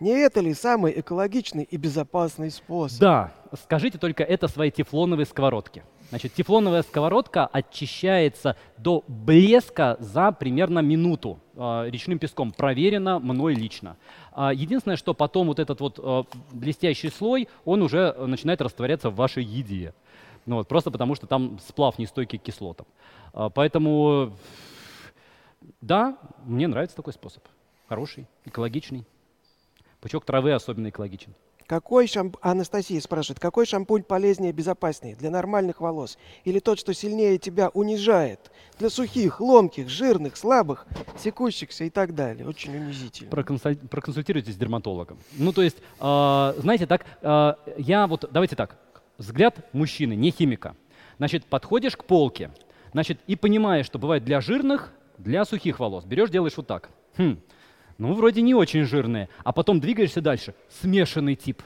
Не это ли самый экологичный и безопасный способ? Да, скажите только это своей тефлоновой сковородке. Значит, тефлоновая сковородка очищается до блеска за примерно минуту э, речным песком. Проверено мной лично. А, единственное, что потом вот этот вот э, блестящий слой, он уже начинает растворяться в вашей еде. Ну, вот, просто потому, что там сплав нестойкий к кислотам. А, поэтому, да, мне нравится такой способ. Хороший, экологичный. Пучок травы особенно экологичен. Какой шамп... Анастасия спрашивает, какой шампунь полезнее и безопаснее для нормальных волос? Или тот, что сильнее тебя унижает? Для сухих, ломких, жирных, слабых, секущихся и так далее. Очень унизительно. Проконсуль- Проконсультируйтесь с дерматологом. Ну, то есть, э, знаете, так, э, я вот, давайте так, взгляд мужчины, не химика. Значит, подходишь к полке, значит, и понимаешь, что бывает для жирных, для сухих волос. Берешь, делаешь вот так. Хм, ну, вроде не очень жирные. А потом двигаешься дальше. Смешанный тип.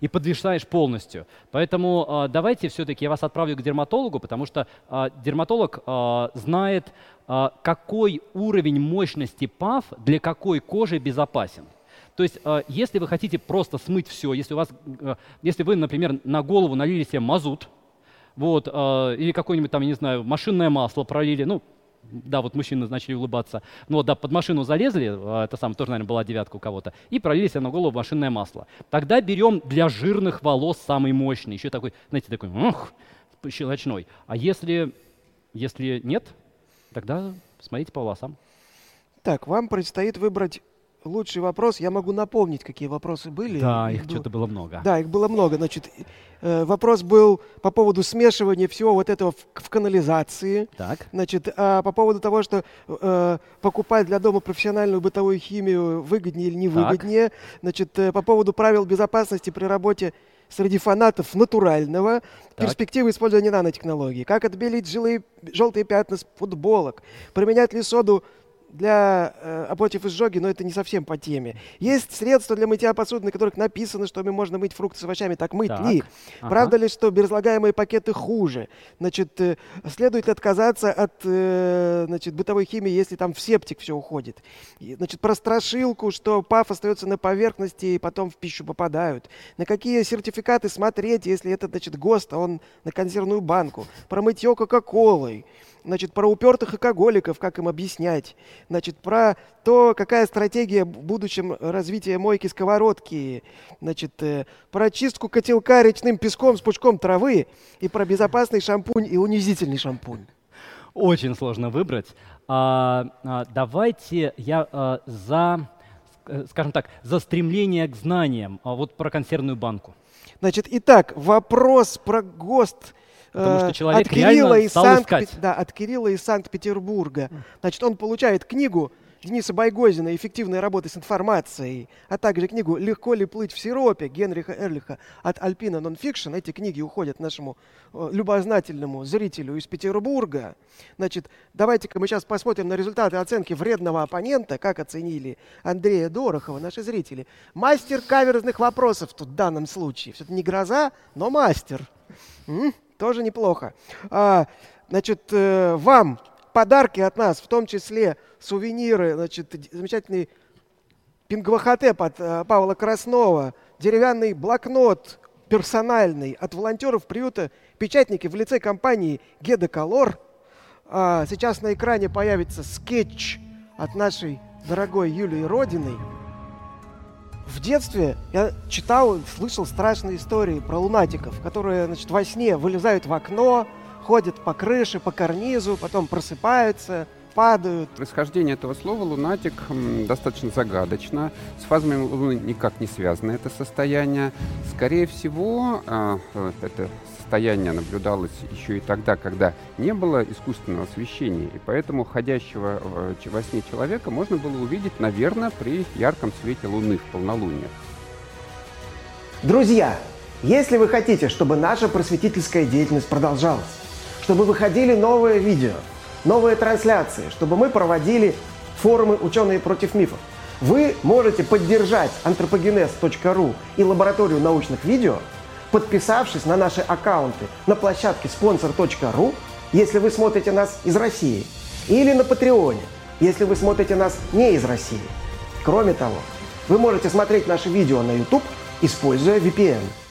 И подвисаешь полностью. Поэтому э, давайте все-таки я вас отправлю к дерматологу, потому что э, дерматолог э, знает, э, какой уровень мощности ПАВ для какой кожи безопасен. То есть, э, если вы хотите просто смыть все, если у вас, э, если вы, например, на голову налили себе мазут, вот, э, или какое-нибудь там, я не знаю, машинное масло пролили, ну, да, вот мужчины начали улыбаться. Вот, да, под машину залезли, а, это сам тоже, наверное, была девятка у кого-то, и пролили себе на голову машинное масло. Тогда берем для жирных волос самый мощный, еще такой, знаете, такой, ух, щелочной. А если, если нет, тогда смотрите по волосам. Так, вам предстоит выбрать лучший вопрос. Я могу напомнить, какие вопросы были. Да, их, их что-то было много. Да, их было много. Значит, э, вопрос был по поводу смешивания всего вот этого в, в канализации. Так. Значит, а по поводу того, что э, покупать для дома профессиональную бытовую химию выгоднее или невыгоднее. Так. Значит, э, по поводу правил безопасности при работе среди фанатов натурального, так. перспективы использования нанотехнологий, как отбелить жилые, желтые пятна с футболок, применять ли соду для э, против изжоги, но это не совсем по теме. Есть средства для мытья посуды, на которых написано, что можно мыть фрукты с овощами. Так мыть так. ли? Ага. Правда ли, что безразлагаемые пакеты хуже? Значит, э, следует ли отказаться от э, значит, бытовой химии, если там в септик все уходит? И, значит, про страшилку, что паф остается на поверхности и потом в пищу попадают. На какие сертификаты смотреть, если это, значит, ГОСТ, а он на консервную банку? Про мытье Кока-Колой значит, про упертых алкоголиков, как им объяснять, значит, про то, какая стратегия в будущем развития мойки сковородки, значит, э, про чистку котелка речным песком с пучком травы и про безопасный шампунь и унизительный шампунь. Очень сложно выбрать. А, а, давайте я а, за, э, скажем так, за стремление к знаниям, а вот про консервную банку. Значит, итак, вопрос про ГОСТ Потому что э, человек от Кирилла из Санкт искать. Да, от Кирилла из Санкт-Петербурга. Значит, он получает книгу Дениса Байгозина «Эффективная работа с информацией», а также книгу «Легко ли плыть в сиропе» Генриха Эрлиха от Альпина Нонфикшн. Эти книги уходят нашему э, любознательному зрителю из Петербурга. Значит, давайте-ка мы сейчас посмотрим на результаты оценки вредного оппонента, как оценили Андрея Дорохова, наши зрители. Мастер каверзных вопросов тут в данном случае. Все-таки не гроза, но мастер. М? Тоже неплохо. А, значит, э, вам подарки от нас, в том числе сувениры, значит, замечательный пингвахотеп от э, Павла Краснова, деревянный блокнот персональный от волонтеров приюта печатники в лице компании Геда Колор. А, сейчас на экране появится скетч от нашей дорогой Юлии Родиной. В детстве я читал, слышал страшные истории про лунатиков, которые, значит, во сне вылезают в окно, ходят по крыше, по карнизу, потом просыпаются, падают. Происхождение этого слова «лунатик» достаточно загадочно. С фазами Луны никак не связано это состояние. Скорее всего, а, э, это состояние наблюдалось еще и тогда, когда не было искусственного освещения, и поэтому ходящего во сне человека можно было увидеть, наверное, при ярком свете Луны в полнолуние. Друзья, если вы хотите, чтобы наша просветительская деятельность продолжалась, чтобы выходили новые видео, новые трансляции, чтобы мы проводили форумы «Ученые против мифов», вы можете поддержать антропогенез.ру и лабораторию научных видео – подписавшись на наши аккаунты на площадке sponsor.ru, если вы смотрите нас из России, или на Патреоне, если вы смотрите нас не из России. Кроме того, вы можете смотреть наши видео на YouTube, используя VPN –